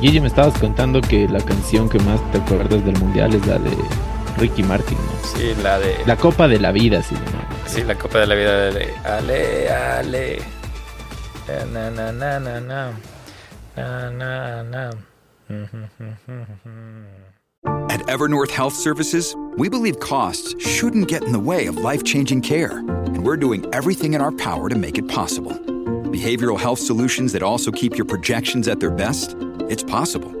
Guille, me estabas contando que la canción que más te acuerdas del mundial es la de Ricky Martin, ¿no? Sí, la de. La Copa de la Vida, sí, ¿no? Sí, la Copa de la Vida de Ale, Ale. Na, na, na, na, na. Na, na, na. At Evernorth Health Services, we believe costs shouldn't get in the way of life changing care, and we're doing everything in our power to make it possible. Behavioral health solutions that also keep your projections at their best? It's possible.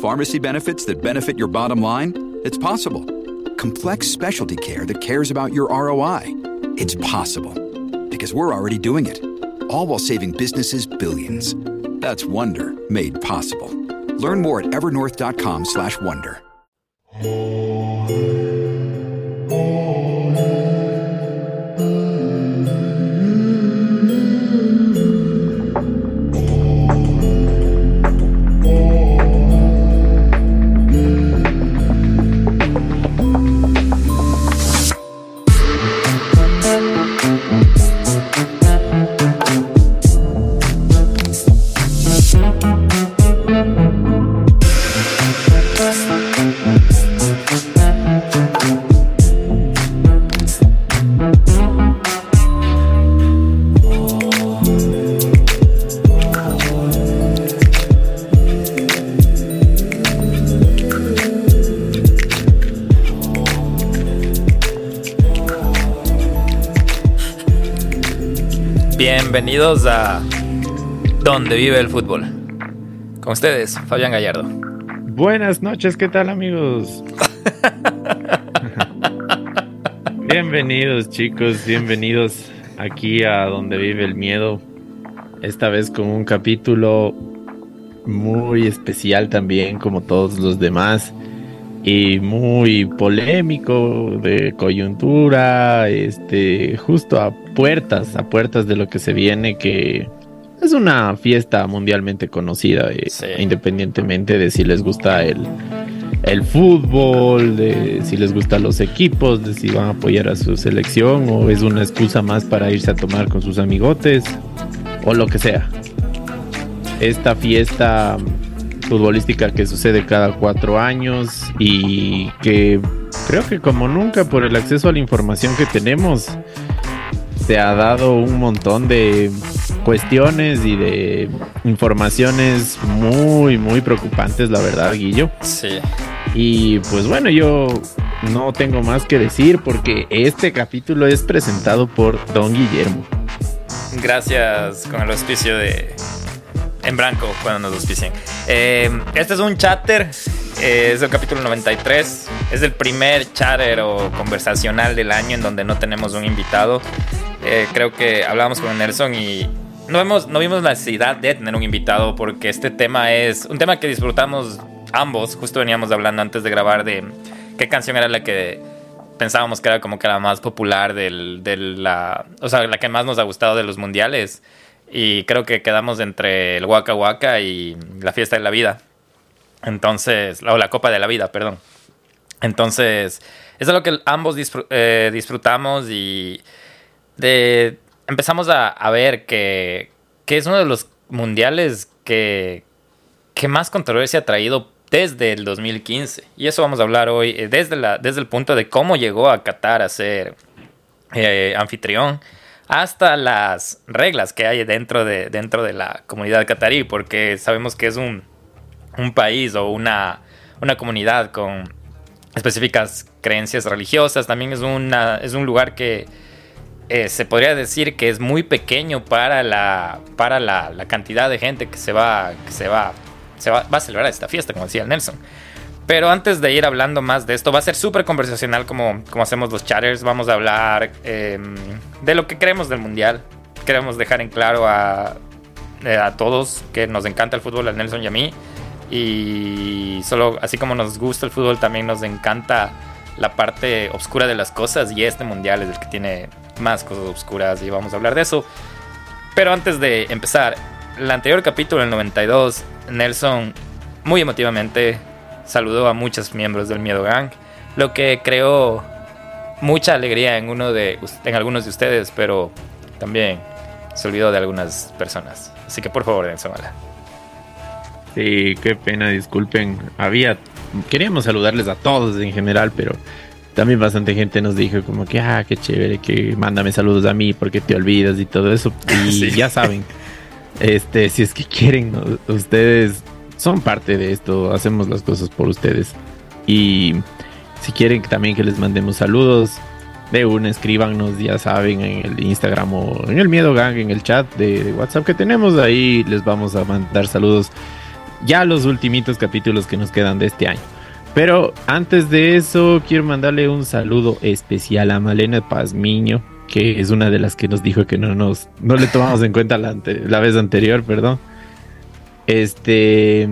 Pharmacy benefits that benefit your bottom line? It's possible. Complex specialty care that cares about your ROI? It's possible. Because we're already doing it. All while saving businesses billions. That's Wonder made possible. Learn more at evernorth.com/wonder. Bienvenidos a Donde vive el fútbol. Con ustedes, Fabián Gallardo. Buenas noches, ¿qué tal amigos? bienvenidos chicos, bienvenidos aquí a Donde vive el miedo. Esta vez con un capítulo muy especial también, como todos los demás y muy polémico de coyuntura, este, justo a puertas, a puertas de lo que se viene, que es una fiesta mundialmente conocida, eh, independientemente de si les gusta el, el fútbol, de si les gustan los equipos, de si van a apoyar a su selección o es una excusa más para irse a tomar con sus amigotes o lo que sea. Esta fiesta futbolística que sucede cada cuatro años y que creo que como nunca por el acceso a la información que tenemos se ha dado un montón de cuestiones y de informaciones muy muy preocupantes la verdad Guillo. Sí. Y pues bueno yo no tengo más que decir porque este capítulo es presentado por Don Guillermo. Gracias con el auspicio de en blanco cuando nos auspicien. Eh, este es un chatter, eh, es el capítulo 93. Es el primer chatter o conversacional del año en donde no tenemos un invitado. Eh, creo que hablábamos con Nelson y no, hemos, no vimos la necesidad de tener un invitado porque este tema es un tema que disfrutamos ambos. Justo veníamos hablando antes de grabar de qué canción era la que pensábamos que era como que la más popular del, de o sea, la que más nos ha gustado de los mundiales. Y creo que quedamos entre el Waka Waka y la fiesta de la vida. Entonces, o la Copa de la Vida, perdón. Entonces, es lo que ambos eh, disfrutamos y de, empezamos a, ver que, que, es uno de los mundiales que, que más controversia ha traído desde el 2015. Y eso vamos a hablar hoy eh, desde, la, desde el punto de cómo llegó a Qatar a ser eh, anfitrión hasta las reglas que hay dentro de, dentro de la comunidad catarí, porque sabemos que es un, país o una, una comunidad con específicas creencias religiosas, también es, una, es un lugar que eh, se podría decir que es muy pequeño para la, para la, cantidad de gente que se va, que se va, se va a celebrar esta fiesta, como decía Nelson. Pero antes de ir hablando más de esto, va a ser súper conversacional como, como hacemos los chatters. Vamos a hablar em, de lo que creemos del Mundial. Queremos dejar en claro a, eh, a todos que nos encanta el fútbol, a Nelson y a mí. Y solo así como nos gusta el fútbol, también nos encanta la parte oscura de las cosas. Y este Mundial es el que tiene más cosas oscuras y vamos a hablar de eso. Pero antes de empezar, el anterior capítulo, el 92, Nelson muy emotivamente saludó a muchos miembros del Miedo Gang, lo que creó mucha alegría en, uno de, en algunos de ustedes, pero también se olvidó de algunas personas. Así que por favor, Nelson, hola. Sí, qué pena, disculpen. Había, queríamos saludarles a todos en general, pero también bastante gente nos dijo como que, ah, qué chévere, que mándame saludos a mí porque te olvidas y todo eso. Y ya saben, este, si es que quieren, ustedes son parte de esto, hacemos las cosas por ustedes. Y si quieren también que les mandemos saludos, de una, escríbanos, ya saben, en el Instagram o en el Miedo Gang, en el chat de, WhatsApp que tenemos, ahí les vamos a mandar saludos ya los ultimitos capítulos que nos quedan de este año. Pero antes de eso, quiero mandarle un saludo especial a Malena Pazmiño, que es una de las que nos dijo que no nos no le tomamos en cuenta la, la vez anterior, perdón. Este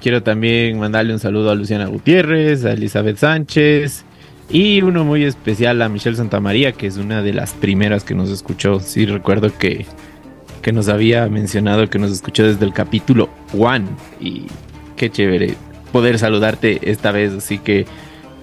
quiero también mandarle un saludo a Luciana Gutiérrez, a Elizabeth Sánchez, y uno muy especial a Michelle Santamaría, que es una de las primeras que nos escuchó. Sí, recuerdo que, que nos había mencionado que nos escuchó desde el capítulo One. Y qué chévere poder saludarte esta vez. Así que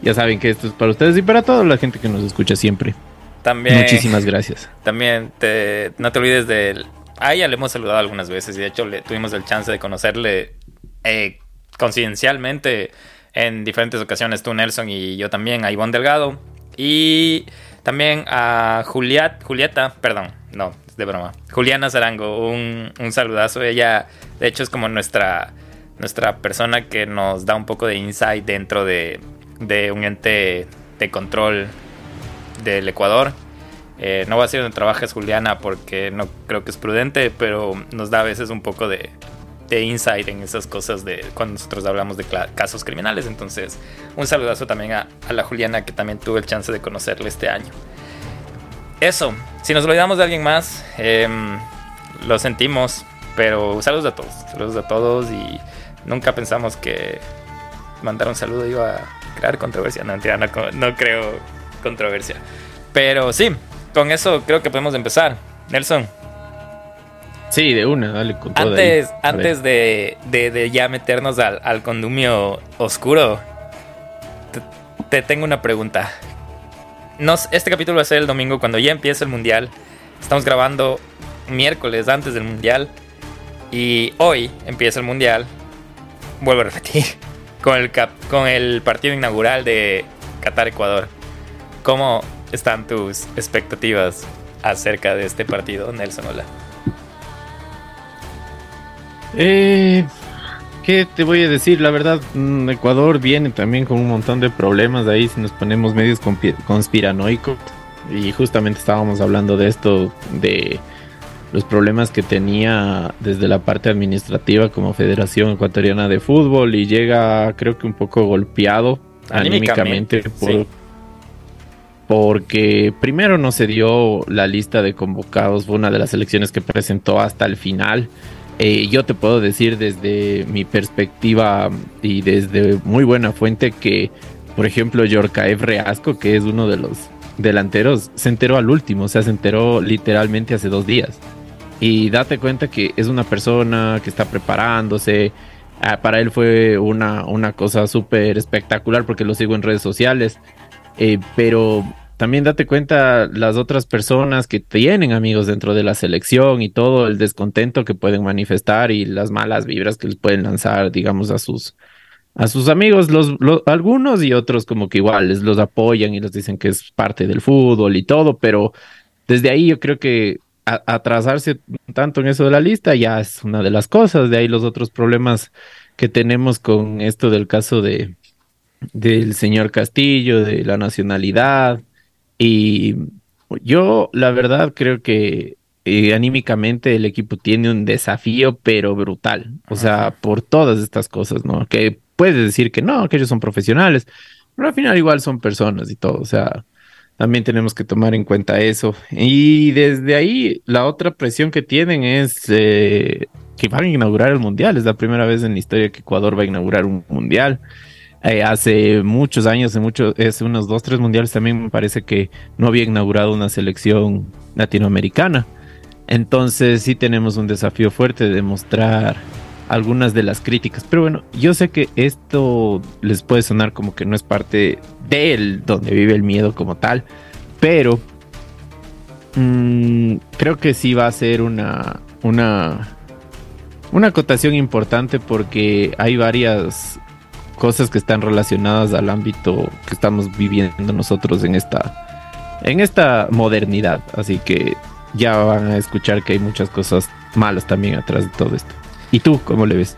ya saben que esto es para ustedes y para toda la gente que nos escucha siempre. También. Muchísimas gracias. También te, no te olvides de. A ella le hemos saludado algunas veces y de hecho le tuvimos el chance de conocerle eh, coincidencialmente en diferentes ocasiones, tú Nelson y yo también, a Ivonne Delgado. Y también a Juliet, Julieta, perdón, no, es de broma. Juliana Zarango, un, un, saludazo. Ella, de hecho, es como nuestra, nuestra persona que nos da un poco de insight dentro de, de un ente de control del Ecuador. Eh, no va a ser donde trabajas Juliana porque no creo que es prudente, pero nos da a veces un poco de, de insight en esas cosas de cuando nosotros hablamos de casos criminales. Entonces, un saludazo también a, la Juliana que también tuve el chance de conocerle este año. Eso, si nos olvidamos de alguien más, em, lo sentimos, pero saludos a todos, saludos a todos y nunca pensamos que mandar un saludo iba a crear controversia. No, mentira, no, no creo controversia. Pero sí, con eso creo que podemos empezar. Nelson, Sí, de una, dale con todo. Antes, antes de, de, ya meternos al, al condumio oscuro, te, tengo una pregunta. Nos, este capítulo va a ser el domingo cuando ya empieza el mundial. Estamos grabando miércoles antes del mundial. Y hoy empieza el mundial. Vuelvo a repetir. Con el, cap, con el partido inaugural de Qatar-Ecuador. ¿Cómo están tus expectativas acerca de este partido, Nelson Hola? Eh, ¿Qué te voy a decir? La verdad, mm, Ecuador viene también con un montón de problemas ahí si nos ponemos medios conspiranoicos. Y justamente estábamos hablando de esto, de los problemas que tenía desde la parte administrativa como Federación Ecuatoriana de Fútbol y llega creo que un poco golpeado anímicamente, porque primero no se dio la lista de convocados, fue una de las elecciones que presentó hasta el final eh, yo te puedo decir desde mi perspectiva y desde muy buena fuente que, por ejemplo, Yorkaev Reasco, que es uno de los delanteros, se enteró al último, o sea, se enteró literalmente hace dos días. Y date cuenta que es una persona que está preparándose. Ah, para él fue una, una cosa súper espectacular porque lo sigo en redes sociales. Eh, pero también date cuenta las otras personas que tienen amigos dentro de la selección y todo el descontento que pueden manifestar y las malas vibras que les pueden lanzar, digamos, a sus a sus amigos, los, algunos y otros como que igual les los apoyan y les dicen que es parte del fútbol y todo, pero desde ahí yo creo que atrasarse tanto en eso de la lista ya es una de las cosas, de ahí los otros problemas que tenemos con esto del caso de del señor Castillo, de la nacionalidad, y yo, la verdad, creo que eh, anímicamente el equipo tiene un desafío, pero brutal. O sea, por todas estas cosas, ¿no? Que puedes decir que no, que ellos son profesionales, pero al final igual son personas y todo. O sea, también tenemos que tomar en cuenta eso. Y desde ahí, la otra presión que tienen es eh, que van a inaugurar el mundial. Es la primera vez en la historia que Ecuador va a inaugurar un mundial. Eh, hace muchos años, hace, mucho, hace unos dos, tres mundiales también me parece que no había inaugurado una selección latinoamericana. Entonces sí tenemos un desafío fuerte de mostrar algunas de las críticas. Pero bueno, yo sé que esto les puede sonar como que no es parte del donde vive el miedo como tal, pero mm, creo que sí va a ser una, una una acotación importante porque hay varias cosas que están relacionadas al ámbito que estamos viviendo nosotros en esta en esta modernidad, así que ya van a escuchar que hay muchas cosas malas también atrás de todo esto. ¿Y tú cómo le ves?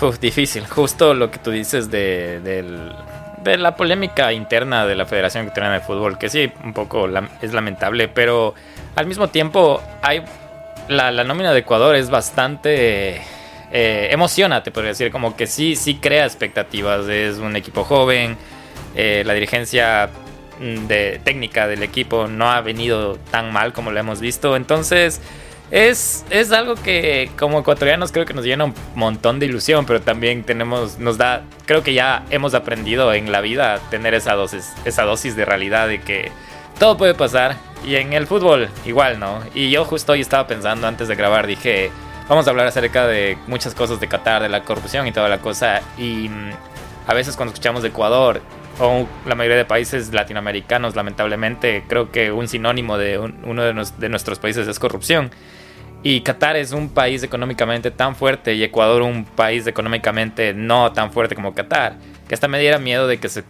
Uf, difícil, justo lo que tú dices de, de la polémica interna de la Federación Ecuatoriana de Fútbol, que sí, un poco es lamentable, pero al mismo tiempo hay la, nómina de Ecuador es bastante eh, emociona, te podría decir, como que sí, sí crea expectativas. Es un equipo joven, eh, la dirigencia mm, de, técnica del equipo no ha venido tan mal como lo hemos visto. Entonces, es, es algo que como ecuatorianos creo que nos llena un montón de ilusión, pero también tenemos, nos da, creo que ya hemos aprendido en la vida a tener esa dosis, esa dosis de realidad de que todo puede pasar. Y en el fútbol igual, ¿no? Y yo justo hoy estaba pensando antes de grabar, dije, vamos a hablar acerca de muchas cosas de Qatar, de la corrupción y toda la cosa. Y mm, a veces cuando escuchamos Ecuador, o la mayoría de países latinoamericanos, lamentablemente, creo que un sinónimo de uno de, nuestros países es corrupción. Y Qatar es un país económicamente tan fuerte y Ecuador un país económicamente no tan fuerte como Qatar, que hasta me diera miedo de que se,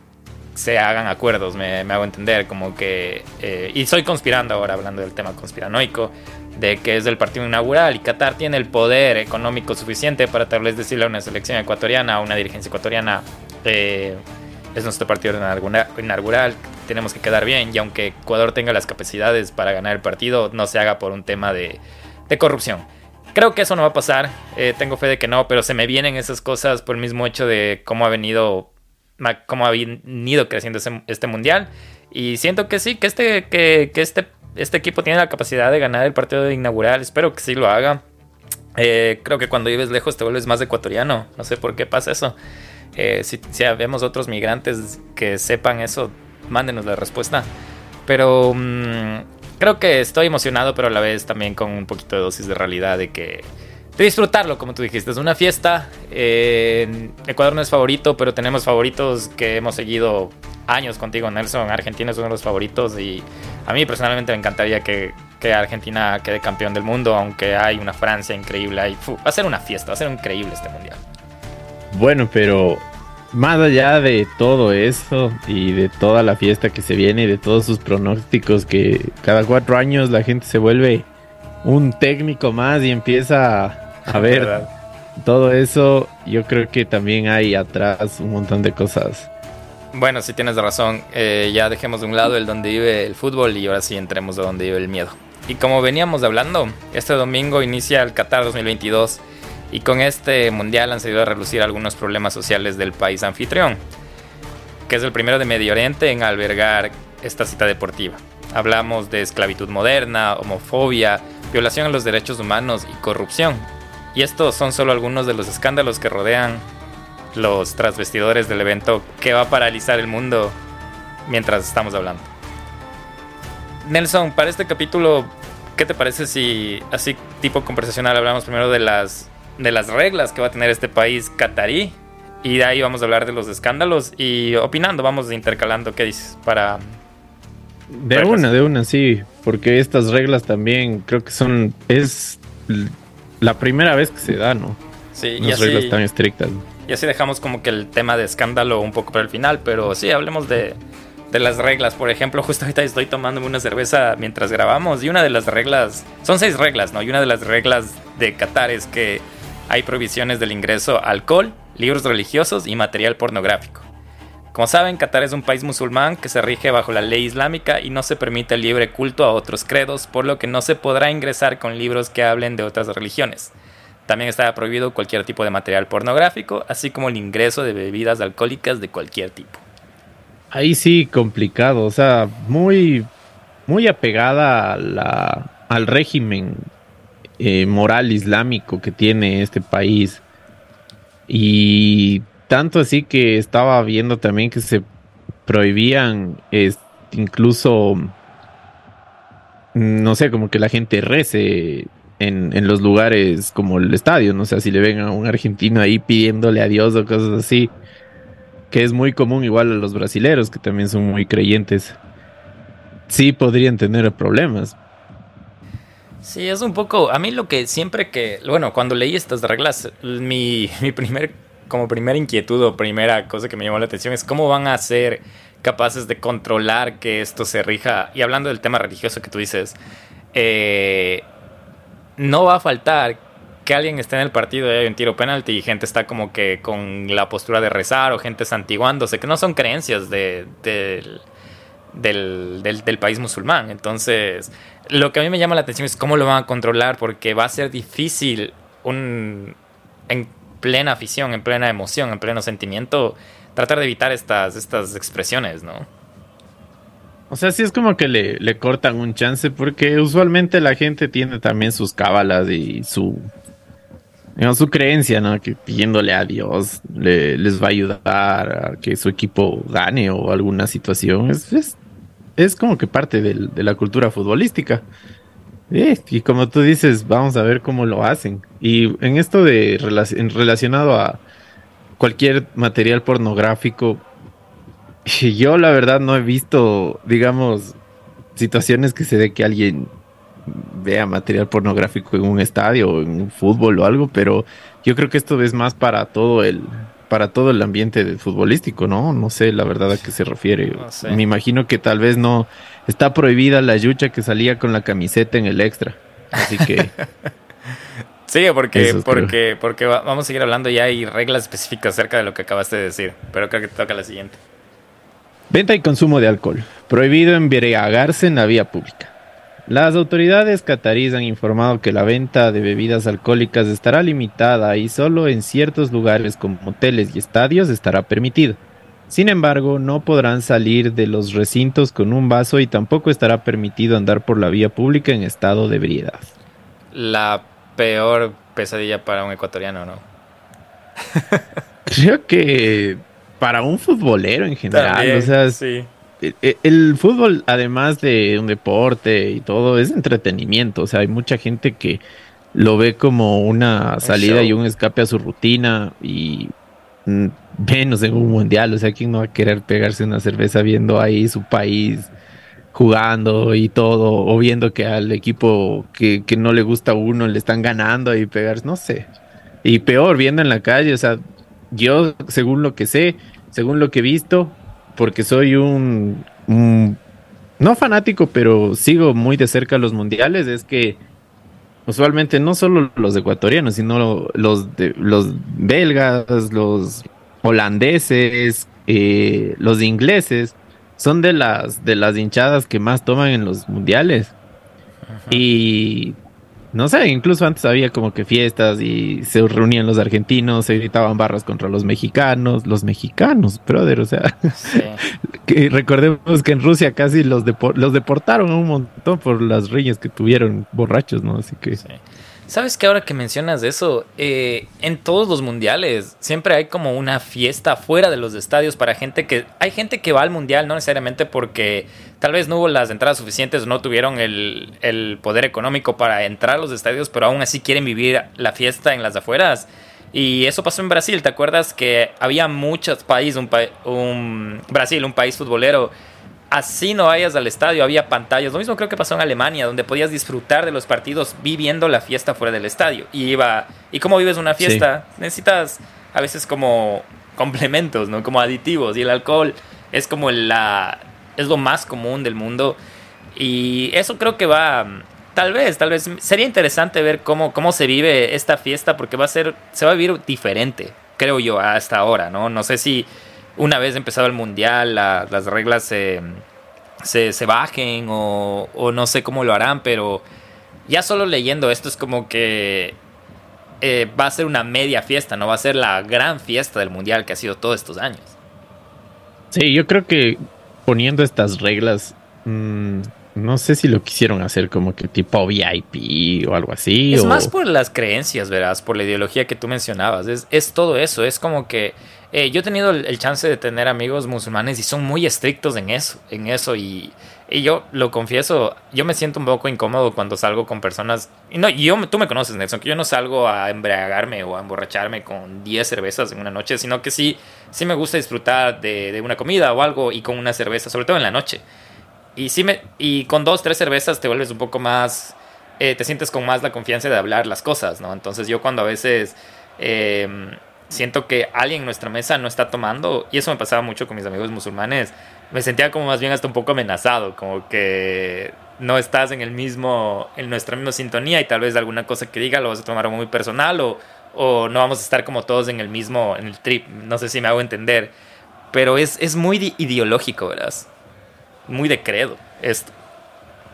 se hagan acuerdos, me, hago entender, como que... Eh, y estoy conspirando ahora, hablando del tema conspiranoico, de que es del partido inaugural y Qatar tiene el poder económico suficiente para tal vez decirle a una selección ecuatoriana, a una dirigencia ecuatoriana, eh, es nuestro partido inaugural, tenemos que quedar bien y aunque Ecuador tenga las capacidades para ganar el partido, no se haga por un tema de de corrupción. Creo que eso no va a pasar, eh, tengo fe de que no, pero se me vienen esas cosas por el mismo hecho de cómo ha venido, cómo ha venido creciendo este mundial. Y siento que sí, que este, que, este, este equipo tiene la capacidad de ganar el partido inaugural. Espero que sí lo haga. Eh, creo que cuando vives lejos te vuelves más ecuatoriano. No sé por qué pasa eso. Eh, si, si otros migrantes que sepan eso, mándenos la respuesta. Pero mm, creo que estoy emocionado, pero a la vez también con un poquito de dosis de realidad de que de disfrutarlo, como tú dijiste. Es una fiesta. Ecuador no es favorito, pero tenemos favoritos que hemos seguido años contigo, Nelson. Argentina es uno de los favoritos y a mí personalmente me encantaría que, que Argentina quede campeón del mundo, aunque hay una Francia increíble. Ahí. va a ser una fiesta, va a ser increíble este mundial. Bueno, pero más allá de todo eso y de toda la fiesta que se viene y de todos sus pronósticos que cada cuatro años la gente se vuelve un técnico más y empieza a ver todo eso, yo creo que también hay atrás un montón de cosas. Bueno, si tienes razón, eh, ya dejemos de un lado el donde vive el fútbol y ahora sí entremos de donde vive el miedo. Y como veníamos hablando, este domingo inicia el Qatar 2022 y con este mundial han seguido a relucir algunos problemas sociales del país anfitrión, que es el primero de Medio Oriente en albergar esta cita deportiva. Hablamos de esclavitud moderna, homofobia, violación a los derechos humanos y corrupción. Y estos son solo algunos de los escándalos que rodean los transvestidores del evento que va a paralizar el mundo mientras estamos hablando. Nelson, para este capítulo, ¿qué te parece si así tipo conversacional hablamos primero de las de las reglas que va a tener este país catarí. Y de ahí vamos a hablar de los escándalos y opinando, vamos intercalando qué dices para... De una, de una, sí, porque estas reglas también creo que son, es la primera vez que se da, ¿no? Sí, y así, reglas tan estrictas. Y así dejamos como que el tema de escándalo un poco para el final, pero sí, hablemos de, de las reglas. Por ejemplo, justo ahorita estoy tomándome una cerveza mientras grabamos y una de las reglas, son seis reglas, ¿no? Y una de las reglas de Qatar es que hay prohibiciones del ingreso a alcohol, libros religiosos y material pornográfico. Como saben, Qatar es un país musulmán que se rige bajo la ley islámica y no se permite el libre culto a otros credos, por lo que no se podrá ingresar con libros que hablen de otras religiones. También está prohibido cualquier tipo de material pornográfico, así como el ingreso de bebidas alcohólicas de cualquier tipo. Ahí sí, complicado, o sea, muy, muy apegada al régimen eh, moral islámico que tiene este país. Y tanto así que estaba viendo también que se prohibían incluso, no sé, como que la gente rece en, en, los lugares como el estadio, no sé, si le ven a un argentino ahí pidiéndole a Dios o cosas así, que es muy común igual a los brasileros que también son muy creyentes. Sí podrían tener problemas, Sí, es un poco. A mí lo que siempre que. Bueno, cuando leí estas reglas, mi, mi primer. Como primera inquietud o primera cosa que me llamó la atención es cómo van a ser capaces de controlar que esto se rija. Y hablando del tema religioso que tú dices, eh, no va a faltar que alguien esté en el partido y hay un tiro penalti y gente está como que con la postura de rezar o gente santiguándose, que no son creencias de, del, del, país musulmán. Entonces, lo que a mí me llama la atención es cómo lo van a controlar, porque va a ser difícil un, en plena afición, en plena emoción, en pleno sentimiento, tratar de evitar estas, estas expresiones, ¿no? O sea, sí es como que le, le cortan un chance porque usualmente la gente tiene también sus cábalas y su su creencia, ¿no? Que pidiéndole a Dios les va a ayudar a que su equipo gane o alguna situación. Es, es, como que parte de la cultura futbolística. Eh, y como tú dices, vamos a ver cómo lo hacen. Y en esto de relacionado a cualquier material pornográfico, yo la verdad no he visto, digamos, situaciones que se dé que alguien vea material pornográfico en un estadio o en un fútbol o algo, pero yo creo que esto es más para todo el para todo el ambiente futbolístico, ¿no? No sé la verdad a qué se refiere. Me imagino que tal vez no está prohibida la yucha que salía con la camiseta en el extra. Así que Sí, porque, porque, porque vamos a seguir hablando ya hay reglas específicas acerca de lo que acabaste de decir, pero creo que toca la siguiente. Venta y consumo de alcohol. Prohibido embriagarse en la vía pública. Las autoridades cataríes han informado que la venta de bebidas alcohólicas estará limitada y solo en ciertos lugares como hoteles y estadios estará permitido. Sin embargo, no podrán salir de los recintos con un vaso y tampoco estará permitido andar por la vía pública en estado de ebriedad. La peor pesadilla para un ecuatoriano, ¿no? Creo que para un futbolero en general, o sea, sí. El, fútbol, además de un deporte y todo, es entretenimiento. O sea, hay mucha gente que lo ve como una salida y un escape a su rutina y mm, menos en un mundial. O sea, ¿quién no va a querer pegarse una cerveza viendo ahí su país jugando y todo? O viendo que al equipo que, que no le gusta a uno le están ganando y pegarse, no sé. Y peor, viendo en la calle, o sea, yo, según lo que sé, según lo que he visto, porque soy un, no fanático, pero sigo muy de cerca los mundiales, es que usualmente no solo los ecuatorianos, sino los de, los belgas, los holandeses, eh, los ingleses, son de las de las hinchadas que más toman en los mundiales. Y no sé, incluso antes había como que fiestas y se reunían los argentinos, se gritaban barras contra los mexicanos, los mexicanos, brother, o sea, que recordemos que en Rusia casi los, los deportaron un montón por las riñas que tuvieron borrachos, ¿no? Así que... ¿Sabes que ahora que mencionas eso? Eh, en todos los mundiales siempre hay como una fiesta fuera de los estadios para gente que... Hay gente que va al mundial no necesariamente porque tal vez no hubo las entradas suficientes no tuvieron el, poder económico para entrar a los estadios, pero aún así quieren vivir la fiesta en las afueras. Y eso pasó en Brasil, ¿te acuerdas que había muchos países, un, un Brasil, un país futbolero así no vayas al estadio, había pantallas. Lo mismo creo que pasó en Alemania, donde podías disfrutar de los partidos viviendo la fiesta fuera del estadio. Y iba, ¿y cómo vives una fiesta? Necesitas a veces como complementos, ¿no? Como aditivos. Y el alcohol es como la es lo más común del mundo. Y eso creo que va tal vez, tal vez sería interesante ver cómo, cómo se vive esta fiesta porque va a ser se va a vivir diferente, creo yo, hasta ahora, ¿no? No sé si una vez empezado el mundial las reglas se, se, bajen o, no sé cómo lo harán, pero ya solo leyendo esto es como que eh, va a ser una media fiesta, no va a ser la gran fiesta del mundial que ha sido todos estos años. Sí, yo creo que poniendo estas reglas, mm, no sé si lo quisieron hacer como que tipo VIP o algo así. Es más por las creencias, verás, por la ideología que tú mencionabas. Es, es todo eso, es como que eh, yo he tenido el, chance de tener amigos musulmanes y son muy estrictos en eso, en eso y, yo lo confieso, yo me siento un poco incómodo cuando salgo con personas, y no, yo, tú me conoces Nelson, que yo no salgo a embriagarme o a emborracharme con 10 cervezas en una noche, sino que sí, sí me gusta disfrutar de, de una comida o algo y con una cerveza, sobre todo en la noche. Y, sí me, y con dos, tres cervezas te vuelves un poco más eh, te sientes con más la confianza de hablar las cosas, ¿no? Entonces yo cuando a veces em, siento que alguien en nuestra mesa no está tomando, y eso me pasaba mucho con mis amigos musulmanes, me sentía como más bien hasta un poco amenazado, como que no estás en el mismo, en nuestra misma sintonía y tal vez alguna cosa que diga lo vas a tomar muy personal o, o no vamos a estar como todos en el mismo, en el trip, no sé si me hago entender, pero es, es muy ideológico, ¿verdad? Muy de credo esto.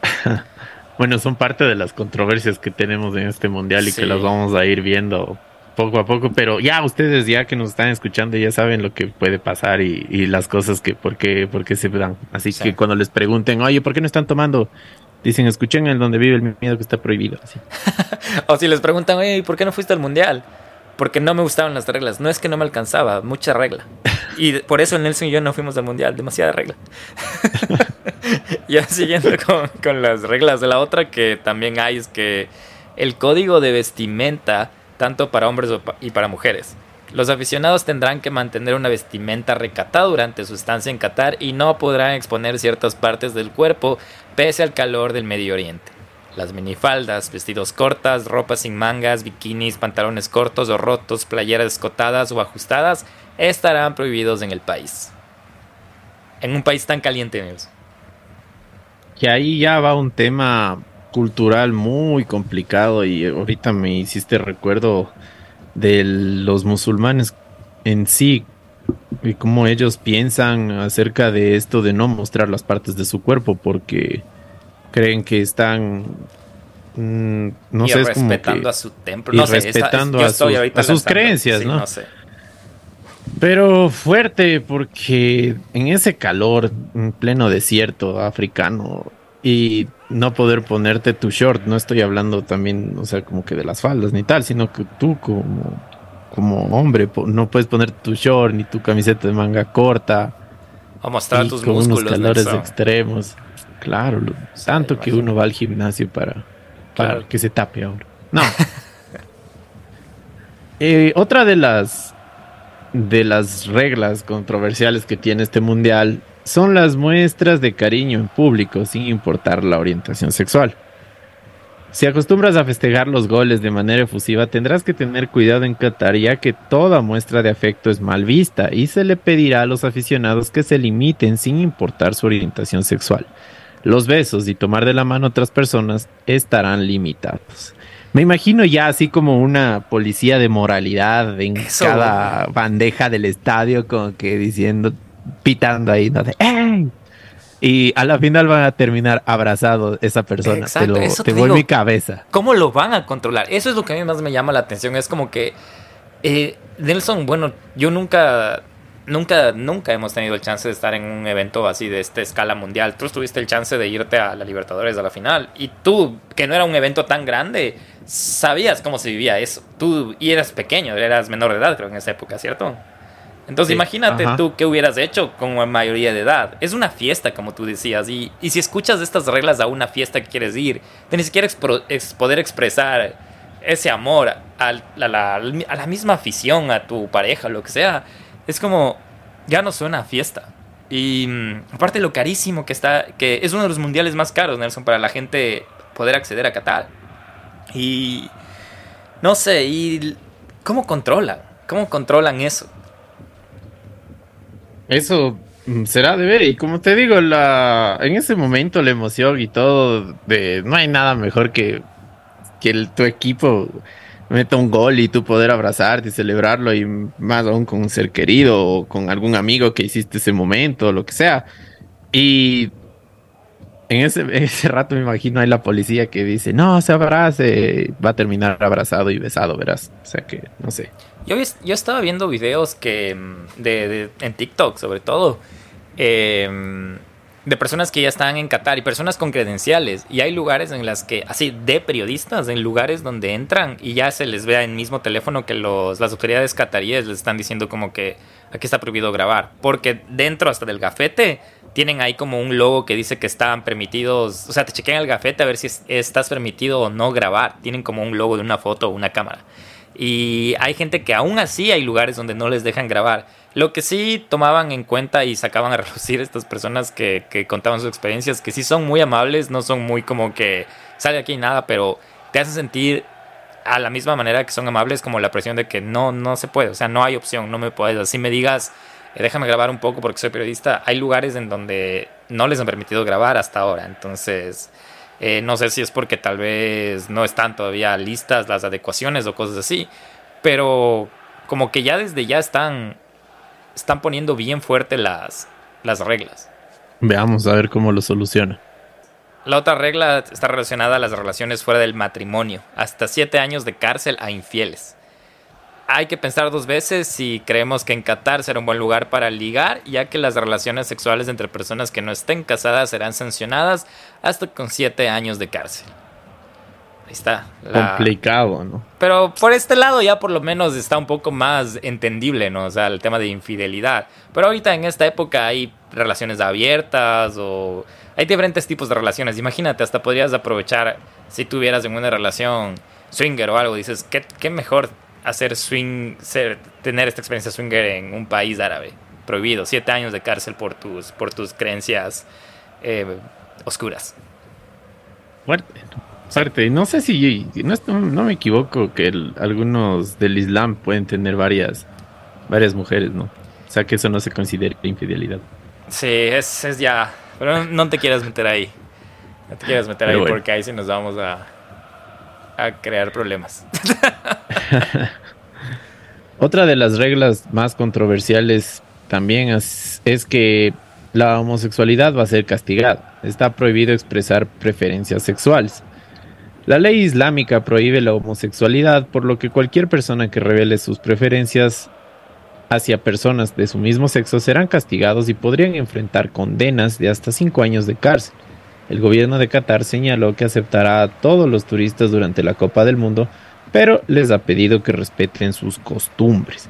bueno, son parte de las controversias que tenemos en este mundial y que las vamos a ir viendo poco a poco, pero ya ustedes ya que nos están escuchando ya saben lo que puede pasar y, las cosas que por qué, por qué se dan. Así que cuando les pregunten, oye, ¿por qué no están tomando? Dicen, escuchen el donde vive el miedo que está prohibido. o si les preguntan, oye, ¿por qué no fuiste al mundial? Porque no me gustaban las reglas. No es que no me alcanzaba, mucha regla. Y por eso Nelson y yo no fuimos al mundial, demasiada regla. ya siguiendo con, con las reglas de la otra que también hay es que el código de vestimenta tanto para hombres y para mujeres. Los aficionados tendrán que mantener una vestimenta recatada durante su estancia en Qatar y no podrán exponer ciertas partes del cuerpo pese al calor del Medio Oriente. Las minifaldas, vestidos cortas, ropas sin mangas, bikinis, pantalones cortos o rotos, playeras escotadas o ajustadas estarán prohibidos en el país. En un país tan caliente, amigos. Y ahí ya va un tema cultural muy complicado y ahorita me hiciste recuerdo de los musulmanes en sí y cómo ellos piensan acerca de esto de no mostrar las partes de su cuerpo porque creen que están mm, no sé respetando a su templo. no respetando a, sus, creencias no sé. Pero fuerte porque en ese calor en pleno desierto africano y no poder ponerte tu short. No estoy hablando también, o sea, como que de las faldas ni tal, sino que tú como, como hombre no puedes poner tu short ni tu camiseta de manga corta. A mostrar tus con unos calores extremos. Claro, tanto que uno va al gimnasio para, para que se tape ahora. No. Eh, otra de las de las reglas controversiales que tiene este mundial son las muestras de cariño en público sin importar la orientación sexual. Si acostumbras a festejar los goles de manera efusiva, tendrás que tener cuidado en Qatar ya que toda muestra de afecto es mal vista y se le pedirá a los aficionados que se limiten sin importar su orientación sexual. Los besos y tomar de la mano a otras personas estarán limitados. Me imagino ya así como una policía de moralidad en cada bandeja del estadio, como que diciendo, pitando ahí, ¿no? De, Y a la final van a terminar abrazados esa persona. Exacto, te, lo, te, mi cabeza. ¿Cómo lo van a controlar? Eso es lo que a mí más me llama la atención. Es como que eh, Nelson, bueno, yo nunca, nunca, nunca hemos tenido el chance de estar en un evento así de esta escala mundial. Tú tuviste el chance de irte a la Libertadores a la final. Y tú, que no era un evento tan grande, sabías cómo se vivía eso. Tú, y eras pequeño, eras menor de edad, creo, en esa época, ¿cierto? Entonces imagínate tú qué hubieras hecho la mayoría de edad. Es una fiesta, como tú decías, y, y si escuchas estas reglas a una fiesta que quieres ir, te ni siquiera poder expresar ese amor a la, a la, misma afición, a tu pareja, lo que sea, es como, ya no suena a fiesta. Y mm, aparte lo carísimo que está, que es uno de los mundiales más caros, Nelson, para la gente poder acceder a Qatar. Y no sé, y cómo controlan, cómo controlan eso. Eso mm, será de ver. Y como te digo, la en ese momento la emoción y todo, de no hay nada mejor que, que tu equipo meta un gol y tú poder abrazarte y celebrarlo y más aún con un ser querido o con algún amigo que hiciste ese momento o lo que sea. Y en ese, ese rato me imagino hay la policía que dice, no, se abrace, va a terminar abrazado y besado, verás. O sea que, no sé. Yo, estaba viendo videos que mm, de, en TikTok, sobre todo, em, de personas que ya están en Qatar y personas con credenciales. Y hay lugares en las que, así, de periodistas, en lugares donde entran y ya se les ve en mismo teléfono que los, las autoridades cataríes les están diciendo como que aquí está prohibido grabar. Porque dentro hasta del gafete tienen ahí como un logo que dice que están permitidos, o sea, te chequean el gafete a ver si estás permitido o no grabar. Tienen como un logo de una foto o una cámara. Y hay gente que aún así hay lugares donde no les dejan grabar. Lo que sí tomaban en cuenta y sacaban a relucir estas personas que, que contaban sus experiencias, que sí son muy amables, no son muy como que sale aquí nada, pero te hace sentir a la misma manera que son amables como la presión de que no, no se puede, o sea, no hay opción, no me puedes. Así me digas, eh, déjame grabar un poco porque soy periodista, hay lugares en donde no les han permitido grabar hasta ahora, entonces eh, no sé si es porque tal vez no están todavía listas las adecuaciones o cosas así, pero como que ya desde ya están, están poniendo bien fuerte las, las reglas. Veamos a ver cómo lo soluciona. La otra regla está relacionada a las relaciones fuera del matrimonio, hasta siete años de cárcel a infieles hay que pensar dos veces si creemos que en Qatar será un buen lugar para ligar, ya que las relaciones sexuales entre personas que no estén casadas serán sancionadas hasta con siete años de cárcel. Ahí está. Complicado, ¿no? Pero por este lado ya por lo menos está un poco más entendible, ¿no? O sea, el tema de infidelidad. Pero ahorita en esta época hay relaciones abiertas o hay diferentes tipos de relaciones. Imagínate, hasta podrías aprovechar si tuvieras en una relación swinger o algo. Dices, ¿qué, qué mejor hacer swing, ser, tener esta experiencia swinger en un país árabe. Prohibido. Siete años de cárcel por tus, por tus creencias eh, oscuras. Fuerte. Fuerte. No sé si, no, me equivoco, que algunos del Islam pueden tener varias, varias mujeres, ¿no? O sea que eso no se considera infidelidad. Sí, es, es ya. Pero no te quieras meter ahí. No te quieras meter ahí porque ahí sí nos vamos a, a crear problemas. Otra de las reglas más controversiales también es, que la homosexualidad va a ser castigada. Está prohibido expresar preferencias sexuales. La ley islámica prohíbe la homosexualidad, por lo que cualquier persona que revele sus preferencias hacia personas de su mismo sexo serán castigados y podrían enfrentar condenas de hasta cinco años de cárcel. El gobierno de Qatar señaló que aceptará a todos los turistas durante la Copa del Mundo, pero les ha pedido que respeten sus costumbres.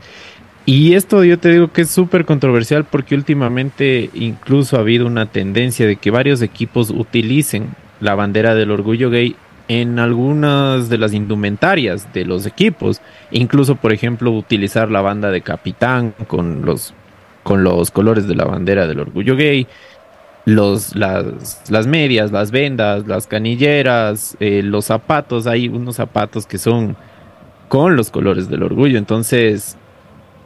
Y esto yo te digo que es súper controversial porque últimamente incluso ha habido una tendencia de que varios equipos utilicen la bandera del orgullo gay en algunas de las indumentarias de los equipos. Incluso, por ejemplo, utilizar la banda de capitán con los, con los colores de la bandera del orgullo gay los, las, las medias, las vendas, las canilleras, eh, los zapatos, hay unos zapatos que son con los colores del orgullo. Entonces,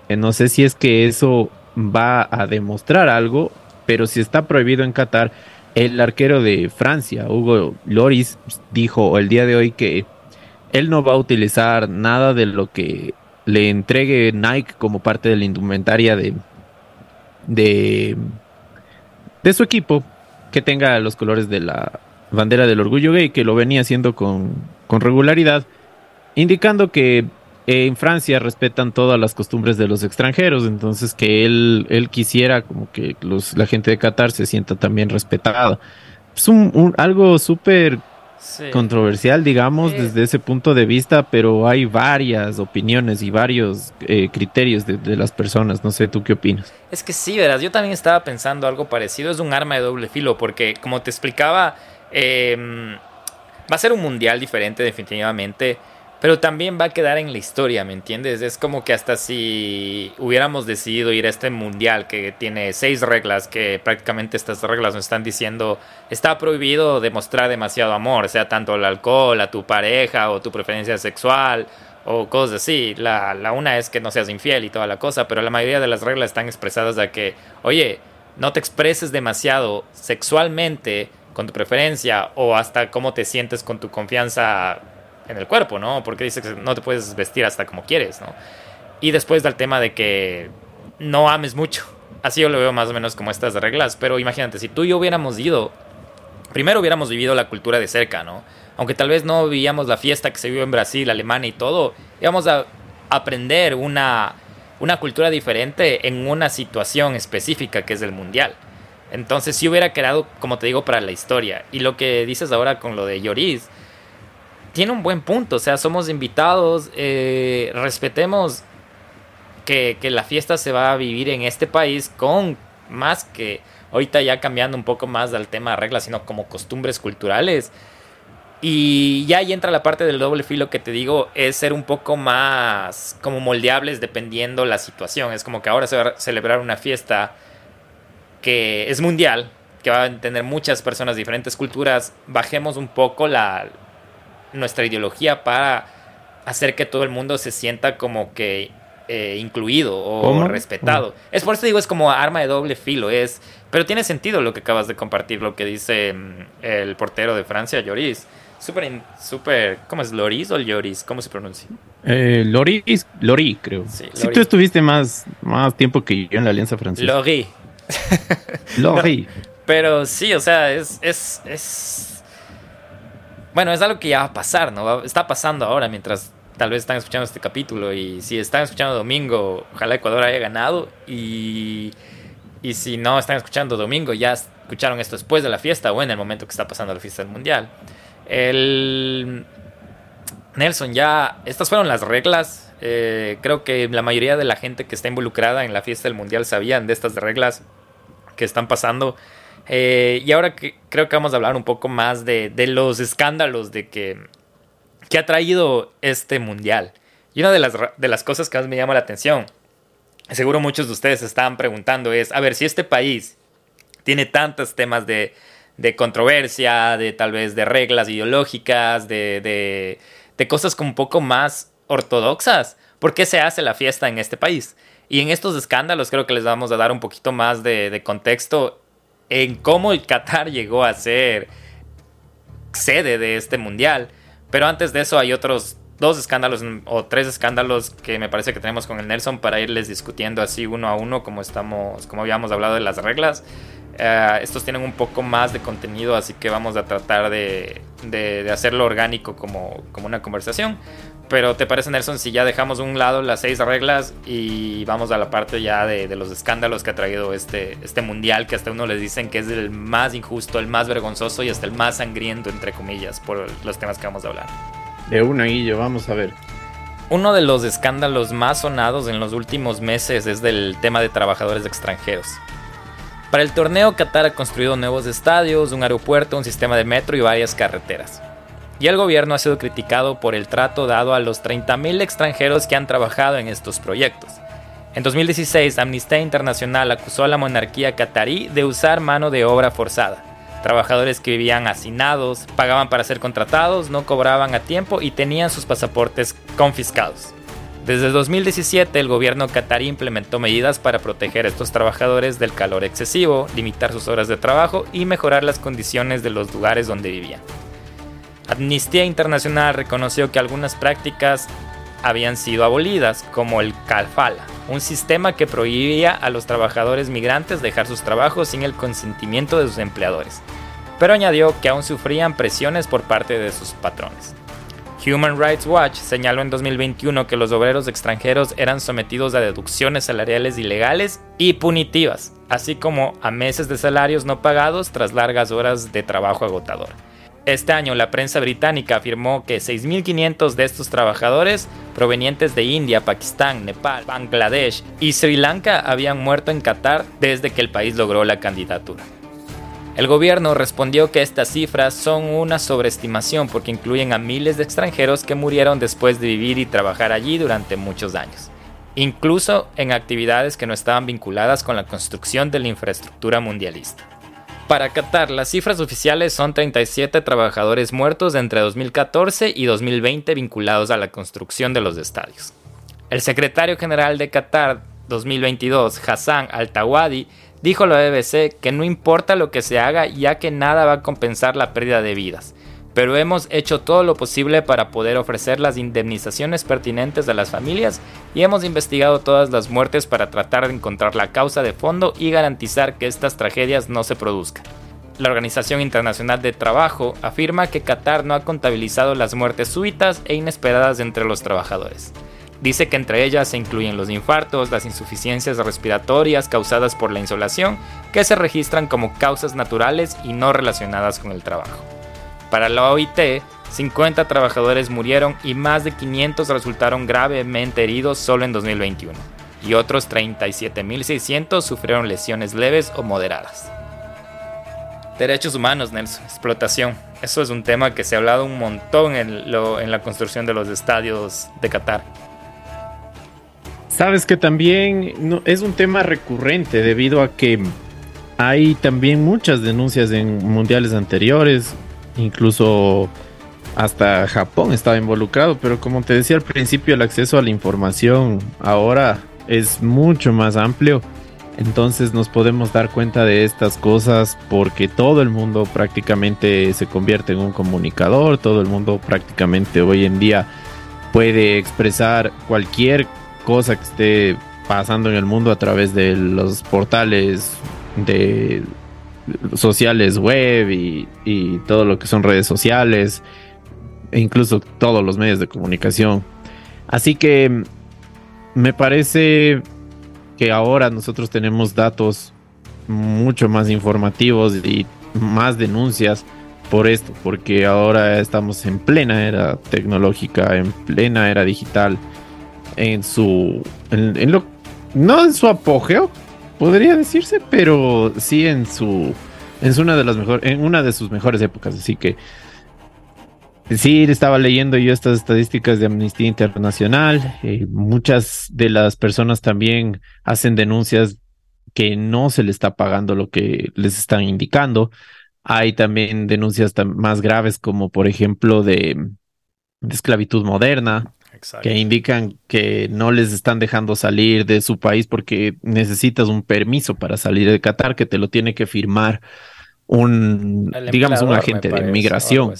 eh, no sé si es que eso va a demostrar algo, pero si está prohibido en Qatar, el arquero de Francia, Hugo Loris, dijo el día de hoy que él no va a utilizar nada de lo que le entregue Nike como parte de la indumentaria de, de de su equipo que tenga los colores de la bandera del orgullo gay, que lo venía haciendo con, regularidad, indicando que en Francia respetan todas las costumbres de los extranjeros, entonces que él, él quisiera como que los, la gente de Qatar se sienta también respetada. Es un algo súper controversial, digamos, desde ese punto de vista, pero hay varias opiniones y varios eh, criterios de, las personas. No sé, ¿tú qué opinas? Es que sí, verás, yo también estaba pensando algo parecido. Es un arma de doble filo, porque como te explicaba, em, va a ser un mundial diferente definitivamente pero también va a quedar en la historia, ¿me entiendes? Es como que hasta si hubiéramos decidido ir a este mundial que tiene seis reglas, que prácticamente estas reglas nos están diciendo, está prohibido demostrar demasiado amor, sea tanto el alcohol, a tu pareja o tu preferencia sexual o cosas así. La, la una es que no seas infiel y toda la cosa, pero la mayoría de las reglas están expresadas a que, oye, no te expreses demasiado sexualmente con tu preferencia o hasta cómo te sientes con tu confianza en el cuerpo, ¿no? Porque dice que no te puedes vestir hasta como quieres, ¿no? Y después del tema de que no ames mucho. Así yo lo veo más o menos como estas reglas. Pero imagínate, si tú y yo hubiéramos ido, primero hubiéramos vivido la cultura de cerca, ¿no? Aunque tal vez no vivíamos la fiesta que se vivió en Brasil, Alemania y todo, íbamos a aprender una, una cultura diferente en una situación específica que es el mundial. Entonces sí hubiera quedado, como te digo, para la historia. Y lo que dices ahora con lo de Lloris, tiene un buen punto. O sea, somos invitados, eh, respetemos que, la fiesta se va a vivir en este país con más que ahorita ya cambiando un poco más del tema de reglas, sino como costumbres culturales. Y ya ahí entra la parte del doble filo que te digo, es ser un poco más como moldeables dependiendo la situación. Es como que ahora se va a celebrar una fiesta que es mundial, que van a tener muchas personas diferentes culturas, bajemos un poco la, nuestra ideología para hacer que todo el mundo se sienta como que eh, incluido o respetado. Es por eso digo, es como arma de doble filo, es, pero tiene sentido lo que acabas de compartir, lo que dice mm, el portero de Francia, Lloris. Súper, súper, ¿cómo es? ¿Loris o Lloris? ¿Cómo se pronuncia? Eh, Loris, Lori, creo. Sí, Si tú estuviste más, más tiempo que yo en la Alianza Francesa. Lori. Lori. pero sí, o sea, es, es, es... Bueno, es algo que ya va a pasar, ¿no? Está pasando ahora mientras tal vez están escuchando este capítulo y si están escuchando domingo, ojalá Ecuador haya ganado y, y si no están escuchando domingo, ya escucharon esto después de la fiesta o en el momento que está pasando la fiesta del Mundial. El Nelson, ya estas fueron las reglas. Eh, creo que la mayoría de la gente que está involucrada en la fiesta del Mundial sabían de estas reglas que están pasando. Eh, y ahora que creo que vamos a hablar un poco más de, los escándalos de que ¿Qué ha traído este mundial? Y una de las, de las cosas que más me llama la atención, seguro muchos de ustedes estaban preguntando, es, a ver, si este país tiene tantos temas de, de controversia, de tal vez de reglas ideológicas, de, de, cosas como un poco más ortodoxas, ¿por qué se hace la fiesta en este país? Y en estos escándalos creo que les vamos a dar un poquito más de contexto en cómo el Qatar llegó a ser sede de este mundial pero antes de eso hay otros dos escándalos o tres escándalos que me parece que tenemos con el Nelson para irles discutiendo así uno a uno como estamos, como habíamos hablado de las reglas. Eh, estos tienen un poco más de contenido, así que vamos a tratar de, de, hacerlo orgánico como, como, una conversación. Pero ¿te parece, Nelson, si ya dejamos a un lado las seis reglas y vamos a la parte ya de, de, los escándalos que ha traído este, este mundial, que hasta uno les dicen que es el más injusto, el más vergonzoso y hasta el más sangriento, entre comillas, por los temas que vamos a hablar? De una, Guillo, vamos a ver. Uno de los escándalos más sonados en los últimos meses es del tema de trabajadores extranjeros. Para el torneo, Qatar ha construido nuevos estadios, un aeropuerto, un sistema de metro y varias carreteras y el gobierno ha sido criticado por el trato dado a los 30.000 extranjeros que han trabajado en estos proyectos. En 2016, Amnistía Internacional acusó a la monarquía catarí de usar mano de obra forzada. Trabajadores que vivían hacinados, pagaban para ser contratados, no cobraban a tiempo y tenían sus pasaportes confiscados. Desde 2017, el gobierno catarí implementó medidas para proteger a estos trabajadores del calor excesivo, limitar sus horas de trabajo y mejorar las condiciones de los lugares donde vivían. Amnistía Internacional reconoció que algunas prácticas habían sido abolidas, como el Calfala, un sistema que prohibía a los trabajadores migrantes dejar sus trabajos sin el consentimiento de sus empleadores, pero añadió que aún sufrían presiones por parte de sus patrones. Human Rights Watch señaló en 2021 que los obreros extranjeros eran sometidos a deducciones salariales ilegales y punitivas, así como a meses de salarios no pagados tras largas horas de trabajo agotador. Este año la prensa británica afirmó que 6.500 de estos trabajadores provenientes de India, Pakistán, Nepal, Bangladesh y Sri Lanka habían muerto en Qatar desde que el país logró la candidatura. El gobierno respondió que estas cifras son una sobreestimación porque incluyen a miles de extranjeros que murieron después de vivir y trabajar allí durante muchos años, incluso en actividades que no estaban vinculadas con la construcción de la infraestructura mundialista. Para Qatar, las cifras oficiales son 37 trabajadores muertos entre 2014 y 2020 vinculados a la construcción de los estadios. El secretario general de Qatar 2022, Hassan Al-Tawadi, dijo a la BBC que no importa lo que se haga ya que nada va a compensar la pérdida de vidas pero hemos hecho todo lo posible para poder ofrecer las indemnizaciones pertinentes a las familias y hemos investigado todas las muertes para tratar de encontrar la causa de fondo y garantizar que estas tragedias no se produzcan. La Organización Internacional de Trabajo afirma que Qatar no ha contabilizado las muertes súbitas e inesperadas entre los trabajadores. Dice que entre ellas se incluyen los infartos, las insuficiencias respiratorias causadas por la insolación, que se registran como causas naturales y no relacionadas con el trabajo. Para la OIT, 50 trabajadores murieron y más de 500 resultaron gravemente heridos solo en 2021, y otros 37.600 sufrieron lesiones leves o moderadas. Derechos humanos, Nelson, explotación. Eso es un tema que se ha hablado un montón en, en la construcción de los estadios de Qatar. Sabes que también es un tema recurrente debido a que hay también muchas denuncias en mundiales anteriores, incluso hasta Japón estaba involucrado, pero como te decía al principio, el acceso a la información ahora es mucho más amplio. Entonces nos podemos dar cuenta de estas cosas porque todo el mundo prácticamente se convierte en un comunicador, todo el mundo prácticamente hoy en día puede expresar cualquier cosa que esté pasando en el mundo a través de los portales de sociales web y, y todo lo que son redes sociales e incluso todos los medios de comunicación. Así que me parece que ahora nosotros tenemos datos mucho más informativos y más denuncias por esto, porque ahora estamos en plena era tecnológica, en plena era digital, en su, en, lo, no en su apogeo, podría decirse, pero sí en su, una de las en una de sus mejores épocas, así que Sí, estaba leyendo yo estas estadísticas de Amnistía Internacional. Eh, muchas de las personas también hacen denuncias que no se les está pagando lo que les están indicando. Hay también denuncias más graves como por ejemplo de, esclavitud moderna, que indican que no les están dejando salir de su país porque necesitas un permiso para salir de Qatar que te lo tiene que firmar un, digamos, un agente de migración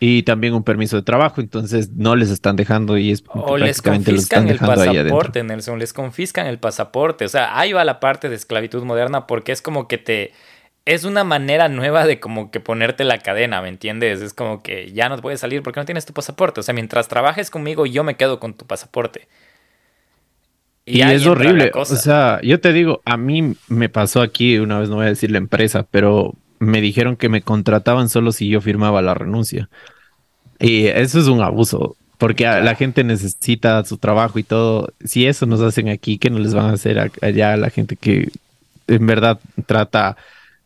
y también un permiso de trabajo, entonces no les están dejando y es o les confiscan el pasaporte, Nelson, les confiscan el pasaporte, o sea, ahí va la parte de esclavitud moderna porque es como que te es una manera nueva de como que ponerte la cadena, ¿me entiendes? Es como que ya no puedes salir porque no tienes tu pasaporte, o sea, mientras trabajes conmigo yo me quedo con tu pasaporte. Y, es horrible, o sea, yo te digo, a mí me pasó aquí, una vez no voy a decir la empresa, pero me dijeron que me contrataban solo si yo firmaba la renuncia. Y eso es un abuso, porque la gente necesita su trabajo y todo. Si eso nos hacen aquí, ¿qué no les van a hacer allá a la gente que en verdad trata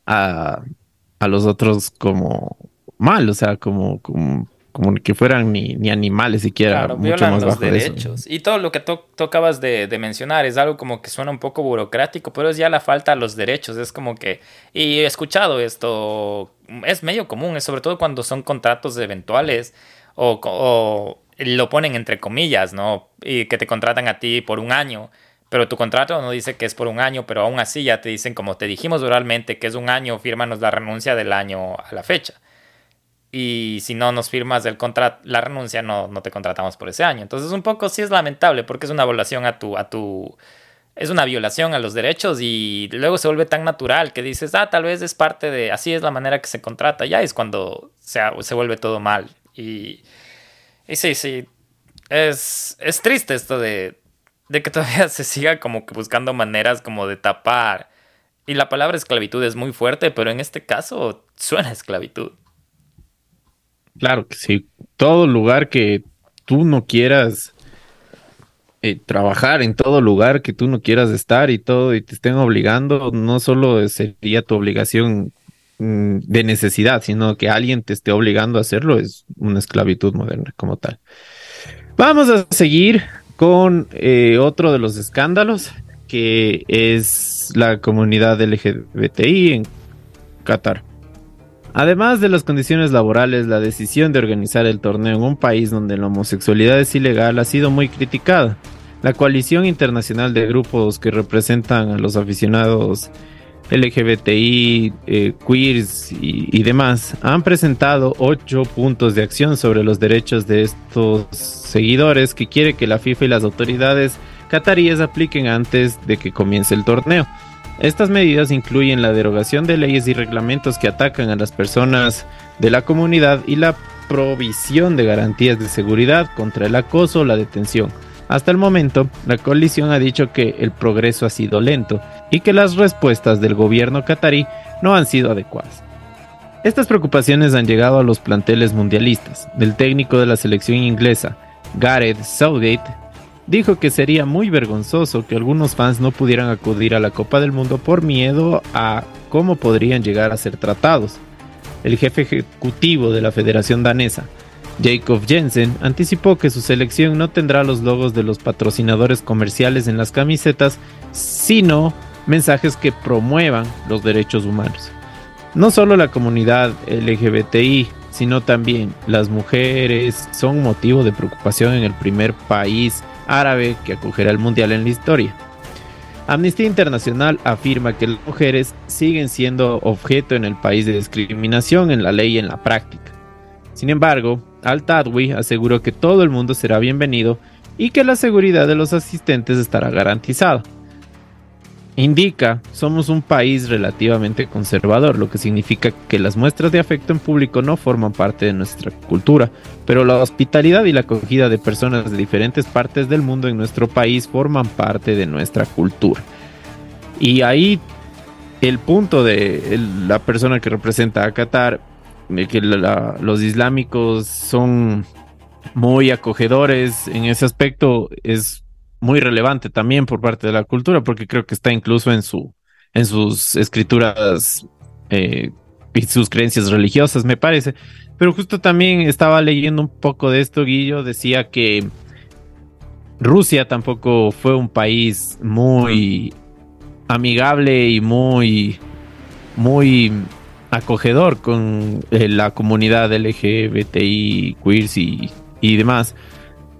a, a los otros como mal? O sea, como, como como que fueran ni, ni animales siquiera. Claro, mucho más los derechos. Y todo lo que tú acabas de, de, mencionar es algo como que suena un poco burocrático, pero es ya la falta de los derechos. Es como que. Y he escuchado esto. Es medio común, es sobre todo cuando son contratos eventuales o, o lo ponen entre comillas, ¿no? Y que te contratan a ti por un año. Pero tu contrato no dice que es por un año, pero aún así ya te dicen, como te dijimos oralmente, que es un año, fírmanos la renuncia del año a la fecha y si no nos firmas el contrato, la renuncia, no, no te contratamos por ese año. Entonces un poco sí es lamentable porque es una violación a tu, a tu, es una violación a los derechos y luego se vuelve tan natural que dices, ah, tal vez es parte de, así es la manera que se contrata, ya es cuando se, se vuelve todo mal. Y, y sí, sí, es, es triste esto de, de que todavía se siga como que buscando maneras como de tapar. Y la palabra esclavitud es muy fuerte, pero en este caso suena esclavitud. Claro que sí. Todo lugar que tú no quieras eh, trabajar, en todo lugar que tú no quieras estar y todo, y te estén obligando, no solo sería tu obligación mm, de necesidad, sino que alguien te esté obligando a hacerlo, es una esclavitud moderna como tal. Vamos a seguir con eh, otro de los escándalos, que es la comunidad LGBTI en Qatar. Además de las condiciones laborales, la decisión de organizar el torneo en un país donde la homosexualidad es ilegal ha sido muy criticada. La coalición internacional de grupos que representan a los aficionados LGBTI, eh, queers y, demás han presentado ocho puntos de acción sobre los derechos de estos seguidores que quiere que la FIFA y las autoridades cataríes apliquen antes de que comience el torneo. Estas medidas incluyen la derogación de leyes y reglamentos que atacan a las personas de la comunidad y la provisión de garantías de seguridad contra el acoso o la detención. Hasta el momento, la coalición ha dicho que el progreso ha sido lento y que las respuestas del gobierno catarí no han sido adecuadas. Estas preocupaciones han llegado a los planteles mundialistas. del técnico de la selección inglesa, Gareth Southgate, dijo que sería muy vergonzoso que algunos fans no pudieran acudir a la Copa del Mundo por miedo a cómo podrían llegar a ser tratados. El jefe ejecutivo de la Federación Danesa, Jacob Jensen, anticipó que su selección no tendrá los logos de los patrocinadores comerciales en las camisetas, sino mensajes que promuevan los derechos humanos. No solo la comunidad LGBTI, sino también las mujeres son motivo de preocupación en el primer país árabe que acogerá el Mundial en la historia. Amnistía Internacional afirma que las mujeres siguen siendo objeto en el país de discriminación en la ley y en la práctica. Sin embargo, Al-Tadwi aseguró que todo el mundo será bienvenido y que la seguridad de los asistentes estará garantizada. Indica, somos un país relativamente conservador, lo que significa que las muestras de afecto en público no forman parte de nuestra cultura, pero la hospitalidad y la acogida de personas de diferentes partes del mundo en nuestro país forman parte de nuestra cultura. Y ahí el punto de la persona que representa a Qatar, que los islámicos son muy acogedores en ese aspecto, es muy relevante también por parte de la cultura, porque creo que está incluso en su en sus escrituras eh, y sus creencias religiosas, me parece. Pero justo también estaba leyendo un poco de esto, Guillo, decía que Rusia tampoco fue un país muy amigable y muy, muy acogedor con eh, la comunidad LGBTI, queers y, y demás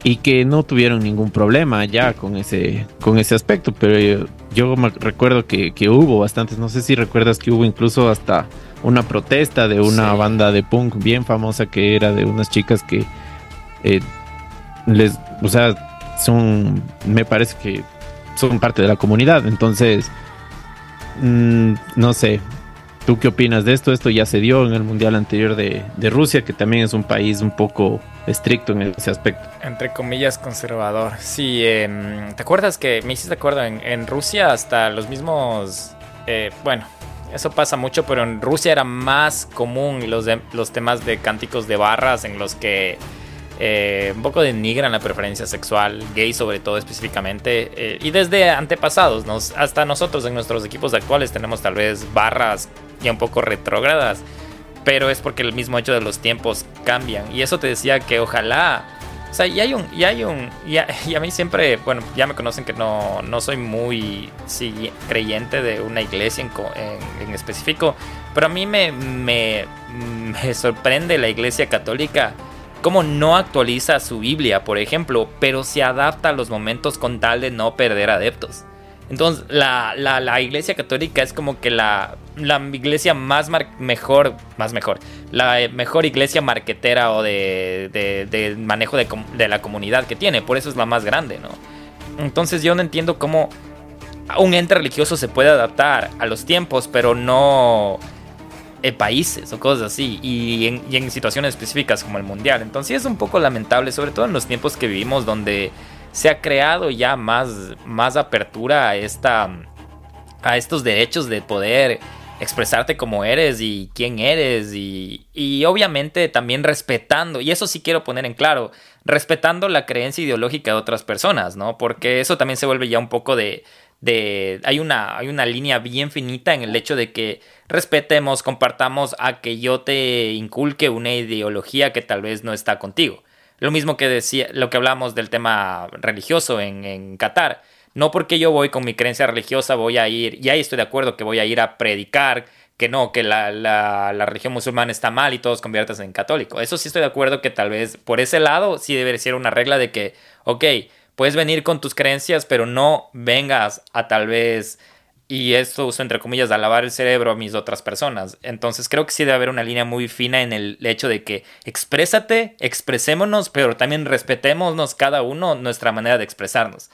y que no tuvieron ningún problema ya con ese, con ese aspecto, pero yo, me recuerdo que, hubo bastantes, no sé si recuerdas que hubo incluso hasta una protesta de una banda de punk bien famosa que era de unas chicas que eh, les, o sea, son, me parece que son parte de la comunidad, entonces, mm, no sé, ¿Tú qué opinas de esto? Esto ya se dio en el Mundial anterior de, Rusia, que también es un país un poco estricto en ese aspecto. Entre comillas, conservador. Sí, em, ¿te acuerdas que me hiciste acuerdo? En, Rusia hasta los mismos... Eh, bueno, eso pasa mucho, pero en Rusia era más común los, los temas de cánticos de barras en los que eh, un poco denigran la preferencia sexual, gay sobre todo específicamente, eh, y desde antepasados, hasta nosotros en nuestros equipos actuales tenemos tal vez barras ya un poco retrógradas, pero es porque el mismo hecho de los tiempos cambian. Y eso te decía que ojalá, o sea, y hay un, y hay un, y a, mí siempre, bueno, ya me conocen que no, no soy muy creyente de una iglesia en, en, específico, pero a mí me, me, me sorprende la iglesia católica cómo no actualiza su Biblia, por ejemplo, pero se adapta a los momentos con tal de no perder adeptos. Entonces, la, la, iglesia católica es como que la, la iglesia más mejor, más mejor, la mejor iglesia marquetera o de, de, manejo de, de, la comunidad que tiene, por eso es la más grande, ¿no? Entonces yo no entiendo cómo un ente religioso se puede adaptar a los tiempos, pero no en países o cosas así, y en, y en situaciones específicas como el mundial. Entonces es un poco lamentable, sobre todo en los tiempos que vivimos donde se ha creado ya más, más apertura a, esta, a estos derechos de poder expresarte como eres y quién eres y, y, obviamente también respetando, y eso sí quiero poner en claro, respetando la creencia ideológica de otras personas, ¿no? Porque eso también se vuelve ya un poco de... de hay, una, hay una línea bien finita en el hecho de que respetemos, compartamos a que yo te inculque una ideología que tal vez no está contigo. Lo mismo que decía, lo que hablamos del tema religioso en, en Qatar. No porque yo voy con mi creencia religiosa voy a ir, y ahí estoy de acuerdo que voy a ir a predicar que no, que la, la, la religión musulmana está mal y todos conviertas en católico. Eso sí estoy de acuerdo que tal vez por ese lado sí debería ser una regla de que, ok, puedes venir con tus creencias, pero no vengas a tal vez y esto uso entre comillas de lavar el cerebro a mis otras personas. Entonces creo que sí debe haber una línea muy fina en el hecho de que exprésate, expresémonos, pero también respetémonos cada uno nuestra manera de expresarnos.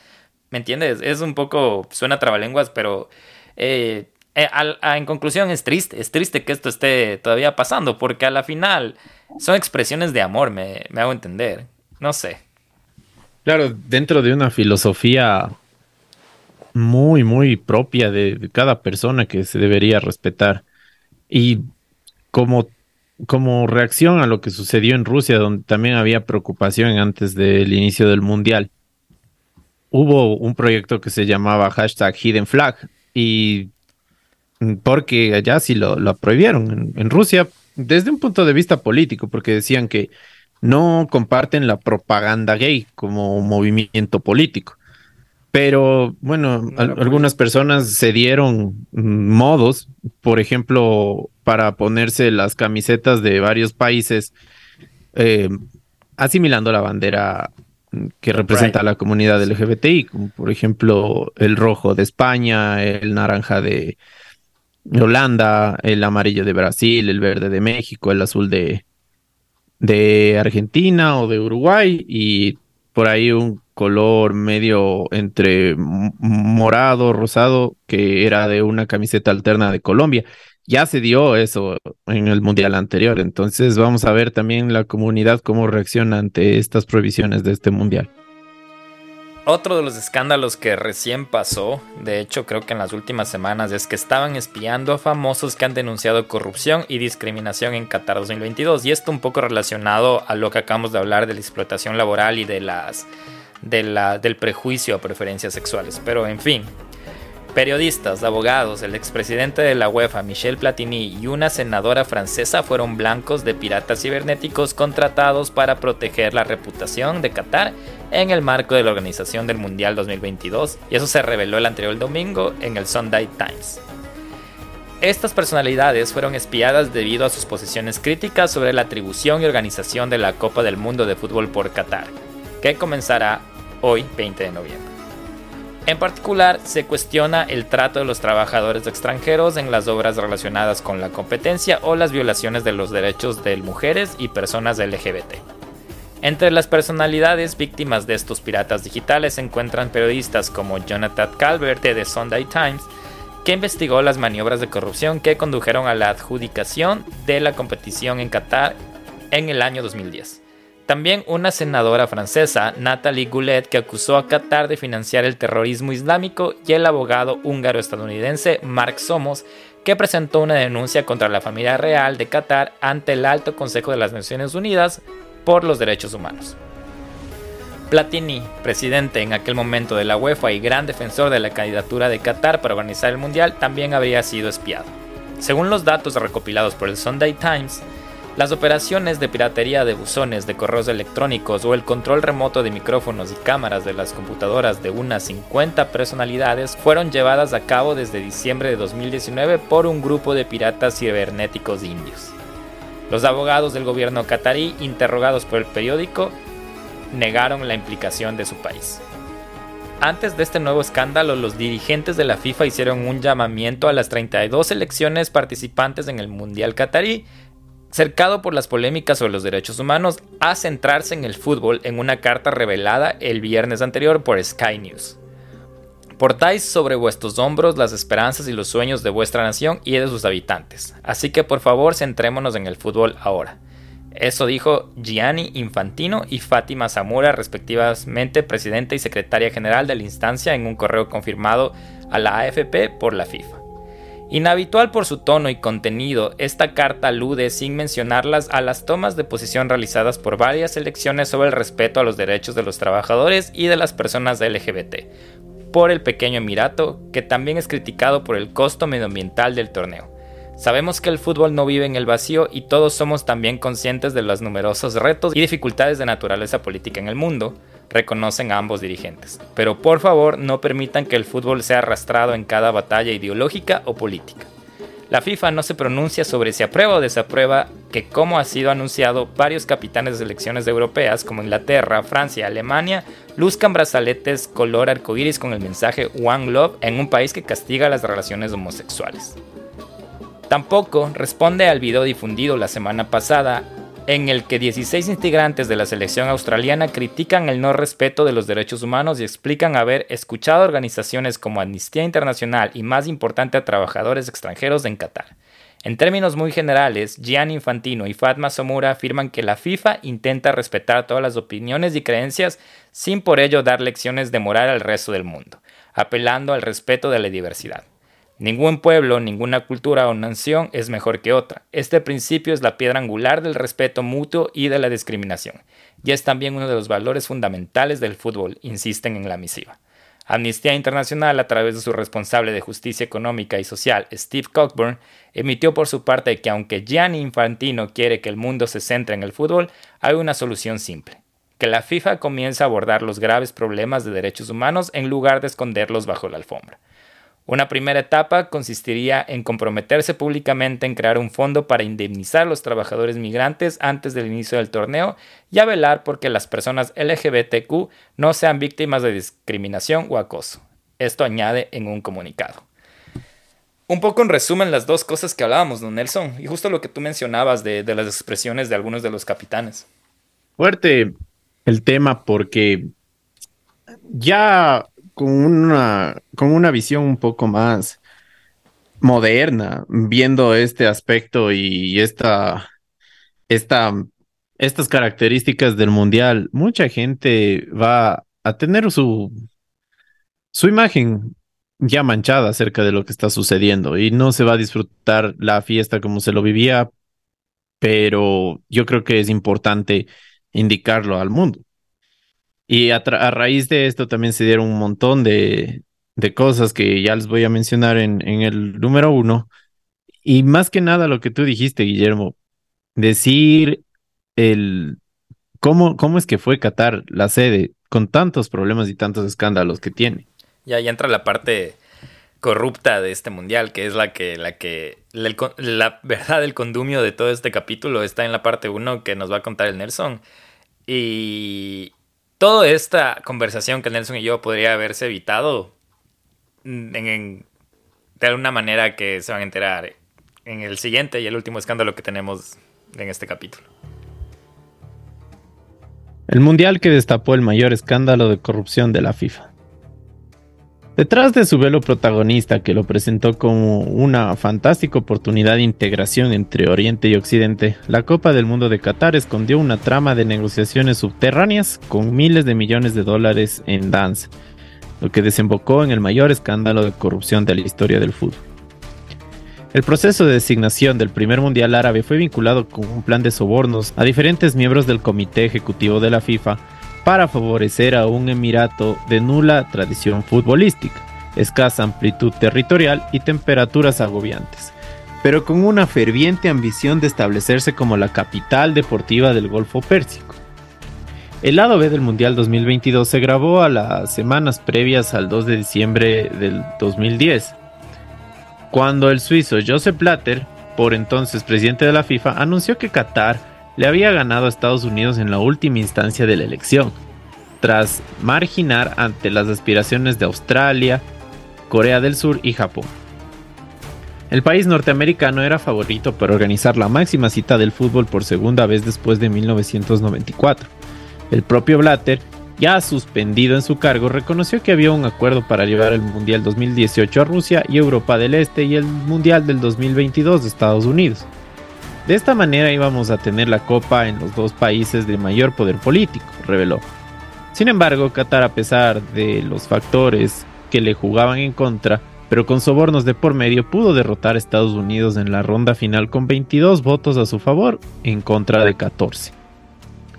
¿Me entiendes? Es un poco, suena trabalenguas, pero eh, eh, en conclusión es triste, es triste que esto esté todavía pasando, porque a la final son expresiones de amor, me, me hago entender. No sé. Claro, dentro de una filosofía muy, muy propia de, cada persona que se debería respetar. Y como, como reacción a lo que sucedió en Rusia, donde también había preocupación antes del inicio del Mundial, hubo un proyecto que se llamaba hashtag Hidden Flag y porque allá sí lo, lo prohibieron en, Rusia desde un punto de vista político, porque decían que no comparten la propaganda gay como movimiento político. Pero bueno, algunas personas se dieron modos, por ejemplo, para ponerse las camisetas de varios países, eh, asimilando la bandera que representa a la comunidad LGBTI, como por ejemplo el rojo de España, el naranja de Holanda, el amarillo de Brasil, el verde de México, el azul de, de Argentina o de Uruguay y por ahí un color medio entre morado, rosado, que era de una camiseta alterna de Colombia. Ya se dio eso en el mundial anterior, entonces vamos a ver también la comunidad cómo reacciona ante estas prohibiciones de este mundial. Otro de los escándalos que recién pasó, de hecho creo que en las últimas semanas, es que estaban espiando a famosos que han denunciado corrupción y discriminación en Qatar 2022. Y esto un poco relacionado a lo que acabamos de hablar de la explotación laboral y de las del prejuicio a preferencias sexuales. Pero en fin, periodistas, abogados, el expresidente de la UEFA, Michel Platini, y una senadora francesa fueron blancos de piratas cibernéticos contratados para proteger la reputación de Qatar en el marco de la organización del Mundial 2022, y eso se reveló el anterior domingo en el Sunday Times. Estas personalidades fueron espiadas debido a sus posiciones críticas sobre la atribución y organización de la Copa del Mundo de Fútbol por Qatar, que comenzará hoy 20 de noviembre. En particular, se cuestiona el trato de los trabajadores extranjeros en las obras relacionadas con la competencia o las violaciones de los derechos de mujeres y personas LGBT. Entre las personalidades víctimas de estos piratas digitales se encuentran periodistas como Jonathan Calvert de The Sunday Times, que investigó las maniobras de corrupción que condujeron a la adjudicación de la competición en Qatar en el año 2010. También una senadora francesa, Nathalie Goulet, que acusó a Qatar de financiar el terrorismo islámico, y el abogado húngaro-estadounidense Mark Somos, que presentó una denuncia contra la familia real de Qatar ante el Alto Consejo de las Naciones Unidas por los Derechos Humanos. Platini, presidente en aquel momento de la UEFA y gran defensor de la candidatura de Qatar para organizar el Mundial, también habría sido espiado. Según los datos recopilados por el Sunday Times, las operaciones de piratería de buzones de correos electrónicos o el control remoto de micrófonos y cámaras de las computadoras de unas 50 personalidades fueron llevadas a cabo desde diciembre de 2019 por un grupo de piratas cibernéticos indios. Los abogados del gobierno catarí, interrogados por el periódico, negaron la implicación de su país. Antes de este nuevo escándalo, los dirigentes de la FIFA hicieron un llamamiento a las 32 selecciones participantes en el Mundial Catarí cercado por las polémicas sobre los derechos humanos, a centrarse en el fútbol en una carta revelada el viernes anterior por Sky News. Portáis sobre vuestros hombros las esperanzas y los sueños de vuestra nación y de sus habitantes, así que por favor centrémonos en el fútbol ahora. Eso dijo Gianni Infantino y Fátima Zamora, respectivamente presidenta y secretaria general de la instancia, en un correo confirmado a la AFP por la FIFA. Inhabitual por su tono y contenido, esta carta alude sin mencionarlas a las tomas de posición realizadas por varias elecciones sobre el respeto a los derechos de los trabajadores y de las personas LGBT, por el pequeño Emirato, que también es criticado por el costo medioambiental del torneo. Sabemos que el fútbol no vive en el vacío y todos somos también conscientes de los numerosos retos y dificultades de naturaleza política en el mundo, reconocen a ambos dirigentes. Pero por favor no permitan que el fútbol sea arrastrado en cada batalla ideológica o política. La FIFA no se pronuncia sobre si aprueba o desaprueba que, como ha sido anunciado, varios capitanes de selecciones europeas como Inglaterra, Francia Alemania luzcan brazaletes color arcoíris con el mensaje One Love en un país que castiga las relaciones homosexuales. Tampoco responde al video difundido la semana pasada en el que 16 integrantes de la selección australiana critican el no respeto de los derechos humanos y explican haber escuchado organizaciones como Amnistía Internacional y más importante a trabajadores extranjeros en Qatar. En términos muy generales, Gian Infantino y Fatma Somura afirman que la FIFA intenta respetar todas las opiniones y creencias sin por ello dar lecciones de moral al resto del mundo, apelando al respeto de la diversidad. Ningún pueblo, ninguna cultura o nación es mejor que otra. Este principio es la piedra angular del respeto mutuo y de la discriminación, y es también uno de los valores fundamentales del fútbol, insisten en la misiva. Amnistía Internacional, a través de su responsable de justicia económica y social, Steve Cockburn, emitió por su parte que aunque Gianni Infantino quiere que el mundo se centre en el fútbol, hay una solución simple. que la FIFA comience a abordar los graves problemas de derechos humanos en lugar de esconderlos bajo la alfombra. Una primera etapa consistiría en comprometerse públicamente en crear un fondo para indemnizar a los trabajadores migrantes antes del inicio del torneo y a velar porque las personas LGBTQ no sean víctimas de discriminación o acoso. Esto añade en un comunicado. Un poco en resumen las dos cosas que hablábamos, don Nelson, y justo lo que tú mencionabas de, de las expresiones de algunos de los capitanes. Fuerte el tema porque ya con una, con una visión un poco más moderna, viendo este aspecto y esta, esta, estas características del mundial, mucha gente va a tener su, su imagen ya manchada acerca de lo que está sucediendo y no se va a disfrutar la fiesta como se lo vivía, pero yo creo que es importante indicarlo al mundo. Y a, raíz de esto también se dieron un montón de, cosas que ya les voy a mencionar en, en, el número uno. Y más que nada lo que tú dijiste, Guillermo, decir el cómo, cómo es que fue Qatar la sede con tantos problemas y tantos escándalos que tiene. Ya, ahí entra la parte corrupta de este mundial, que es la que, la que, la, la verdad, el condumio de todo este capítulo está en la parte uno que nos va a contar el Nelson. Y, toda esta conversación que Nelson y yo podría haberse evitado en, de alguna manera que se van a enterar en el siguiente y el último escándalo que tenemos en este capítulo. El mundial que destapó el mayor escándalo de corrupción de la FIFA. Detrás de su velo protagonista, que lo presentó como una fantástica oportunidad de integración entre Oriente y Occidente, la Copa del Mundo de Qatar escondió una trama de negociaciones subterráneas con miles de millones de dólares en dance, lo que desembocó en el mayor escándalo de corrupción de la historia del fútbol. El proceso de designación del primer Mundial Árabe fue vinculado con un plan de sobornos a diferentes miembros del Comité Ejecutivo de la FIFA para favorecer a un emirato de nula tradición futbolística, escasa amplitud territorial y temperaturas agobiantes, pero con una ferviente ambición de establecerse como la capital deportiva del Golfo Pérsico. El lado B del Mundial 2022 se grabó a las semanas previas al 2 de diciembre del 2010, cuando el suizo Joseph Blatter, por entonces presidente de la FIFA, anunció que Qatar le había ganado a Estados Unidos en la última instancia de la elección, tras marginar ante las aspiraciones de Australia, Corea del Sur y Japón. El país norteamericano era favorito para organizar la máxima cita del fútbol por segunda vez después de 1994. El propio Blatter, ya suspendido en su cargo, reconoció que había un acuerdo para llevar el Mundial 2018 a Rusia y Europa del Este y el Mundial del 2022 de Estados Unidos. De esta manera íbamos a tener la copa en los dos países de mayor poder político, reveló. Sin embargo, Qatar, a pesar de los factores que le jugaban en contra, pero con sobornos de por medio, pudo derrotar a Estados Unidos en la ronda final con 22 votos a su favor en contra de 14.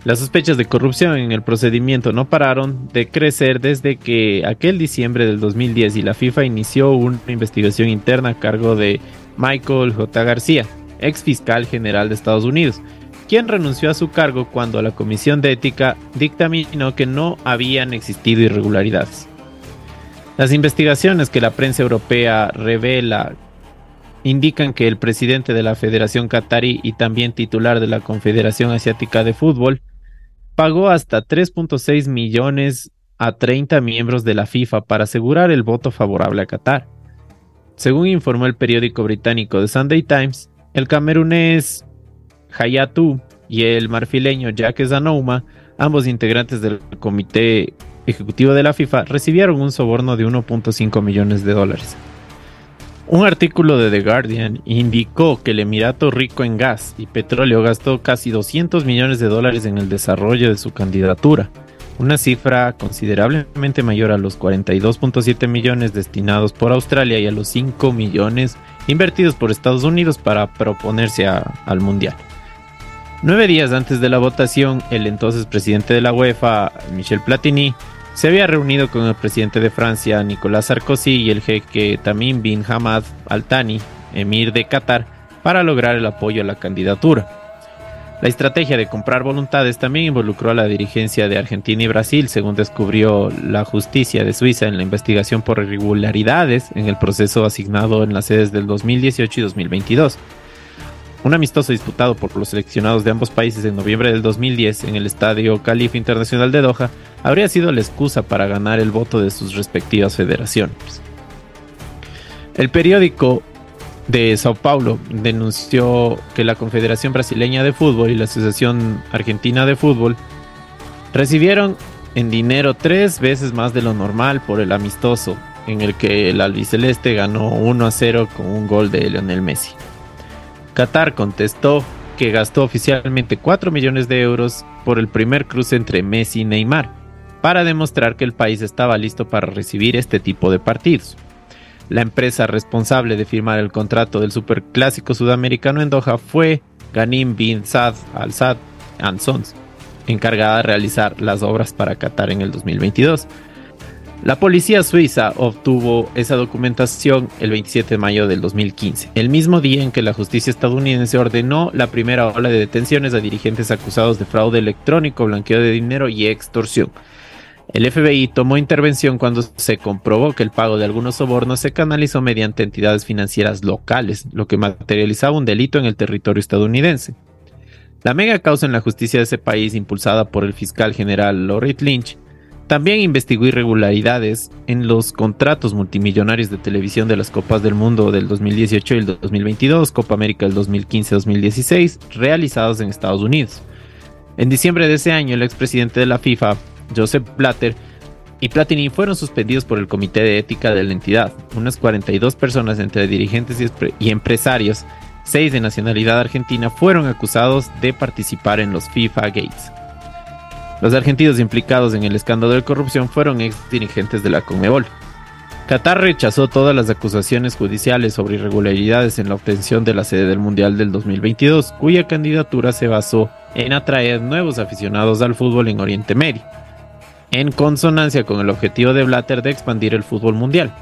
Las sospechas de corrupción en el procedimiento no pararon de crecer desde que aquel diciembre del 2010 y la FIFA inició una investigación interna a cargo de Michael J. García, ex fiscal general de Estados Unidos, quien renunció a su cargo cuando la Comisión de Ética dictaminó que no habían existido irregularidades. Las investigaciones que la prensa europea revela indican que el presidente de la Federación Qatarí y también titular de la Confederación Asiática de Fútbol pagó hasta 3.6 millones a 30 miembros de la FIFA para asegurar el voto favorable a Qatar. Según informó el periódico británico The Sunday Times, el camerunés Hayatu y el marfileño Jacques Zanouma, ambos integrantes del comité ejecutivo de la FIFA, recibieron un soborno de 1.5 millones de dólares. Un artículo de The Guardian indicó que el Emirato rico en gas y petróleo gastó casi 200 millones de dólares en el desarrollo de su candidatura, una cifra considerablemente mayor a los 42.7 millones destinados por Australia y a los 5 millones invertidos por Estados Unidos para proponerse al Mundial. Nueve días antes de la votación, el entonces presidente de la UEFA, Michel Platini, se había reunido con el presidente de Francia, Nicolas Sarkozy, y el jeque Tamim bin Hamad Al Thani, emir de Qatar, para lograr el apoyo a la candidatura. La estrategia de comprar voluntades también involucró a la dirigencia de Argentina y Brasil, según descubrió la justicia de Suiza en la investigación por irregularidades en el proceso asignado en las sedes del 2018 y 2022. Un amistoso disputado por los seleccionados de ambos países en noviembre del 2010 en el Estadio Califa Internacional de Doha habría sido la excusa para ganar el voto de sus respectivas federaciones. El periódico de Sao Paulo denunció que la Confederación Brasileña de Fútbol y la Asociación Argentina de Fútbol recibieron en dinero tres veces más de lo normal por el amistoso, en el que el albiceleste ganó 1 a 0 con un gol de Lionel Messi. Qatar contestó que gastó oficialmente 4 millones de euros por el primer cruce entre Messi y Neymar, para demostrar que el país estaba listo para recibir este tipo de partidos. La empresa responsable de firmar el contrato del superclásico sudamericano en Doha fue Ghanim bin Saad Al Saad Sons, encargada de realizar las obras para Qatar en el 2022. La policía suiza obtuvo esa documentación el 27 de mayo del 2015, el mismo día en que la justicia estadounidense ordenó la primera ola de detenciones a dirigentes acusados de fraude electrónico, blanqueo de dinero y extorsión. El FBI tomó intervención cuando se comprobó que el pago de algunos sobornos se canalizó mediante entidades financieras locales, lo que materializaba un delito en el territorio estadounidense. La mega causa en la justicia de ese país, impulsada por el fiscal general Lorette Lynch, también investigó irregularidades en los contratos multimillonarios de televisión de las Copas del Mundo del 2018 y el 2022, Copa América del 2015-2016, realizados en Estados Unidos. En diciembre de ese año, el expresidente de la FIFA, Joseph Blatter y Platini fueron suspendidos por el Comité de Ética de la entidad. Unas 42 personas entre dirigentes y, empresarios, seis de nacionalidad argentina, fueron acusados de participar en los FIFA Gates. Los argentinos implicados en el escándalo de corrupción fueron ex dirigentes de la Conmebol. Qatar rechazó todas las acusaciones judiciales sobre irregularidades en la obtención de la sede del Mundial del 2022, cuya candidatura se basó en atraer nuevos aficionados al fútbol en Oriente Medio en consonancia con el objetivo de Blatter de expandir el fútbol mundial.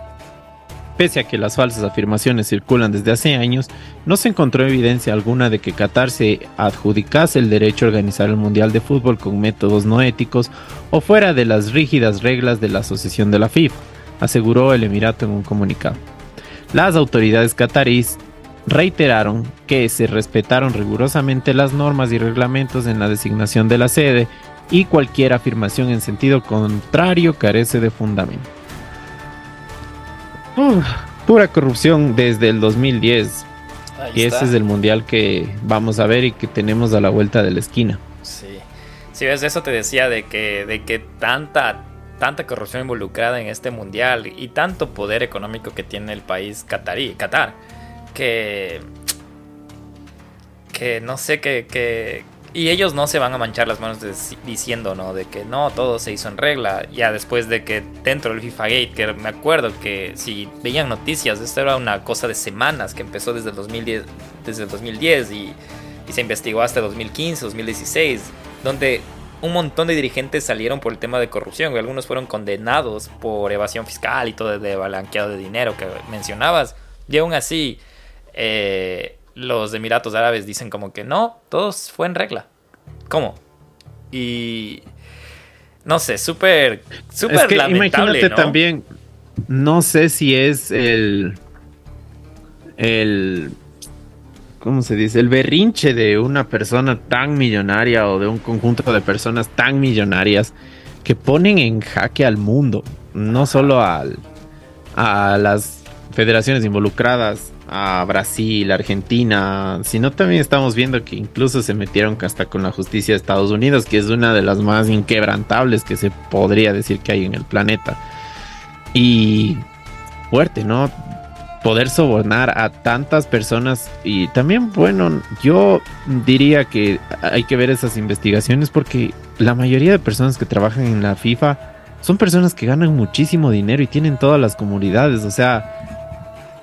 Pese a que las falsas afirmaciones circulan desde hace años, no se encontró evidencia alguna de que Qatar se adjudicase el derecho a organizar el Mundial de Fútbol con métodos no éticos o fuera de las rígidas reglas de la Asociación de la FIFA, aseguró el Emirato en un comunicado. Las autoridades qataríes reiteraron que se respetaron rigurosamente las normas y reglamentos en la designación de la sede y cualquier afirmación en sentido contrario carece de fundamento. pura corrupción desde el 2010. y ese es el mundial que vamos a ver y que tenemos a la vuelta de la esquina. Sí. Si ves eso te decía de que de que tanta tanta corrupción involucrada en este mundial y tanto poder económico que tiene el país catarí, Qatar, que que no sé que y ellos no se van a manchar las manos diciendo, ¿no? De que no, todo se hizo en regla. Ya después de que dentro del FIFA Gate, que me acuerdo que si veían noticias, esto era una cosa de semanas que empezó desde el 2010, desde el 2010 y, se investigó hasta 2015, 2016, donde un montón de dirigentes salieron por el tema de corrupción. Y algunos fueron condenados por evasión fiscal y todo de blanqueado de dinero que mencionabas. Y aún así, eh, los Emiratos Árabes dicen como que no, todo fue en regla. ¿Cómo? Y no sé, súper, súper es que Imagínate también, no sé si es el, el, ¿cómo se dice? El berrinche de una persona tan millonaria o de un conjunto de personas tan millonarias que ponen en jaque al mundo, no solo al, a las federaciones involucradas a Brasil, Argentina, sino también estamos viendo que incluso se metieron hasta con la justicia de Estados Unidos, que es una de las más inquebrantables que se podría decir que hay en el planeta. Y fuerte, ¿no? Poder sobornar a tantas personas y también, bueno, yo diría que hay que ver esas investigaciones porque la mayoría de personas que trabajan en la FIFA son personas que ganan muchísimo dinero y tienen todas las comunidades, o sea,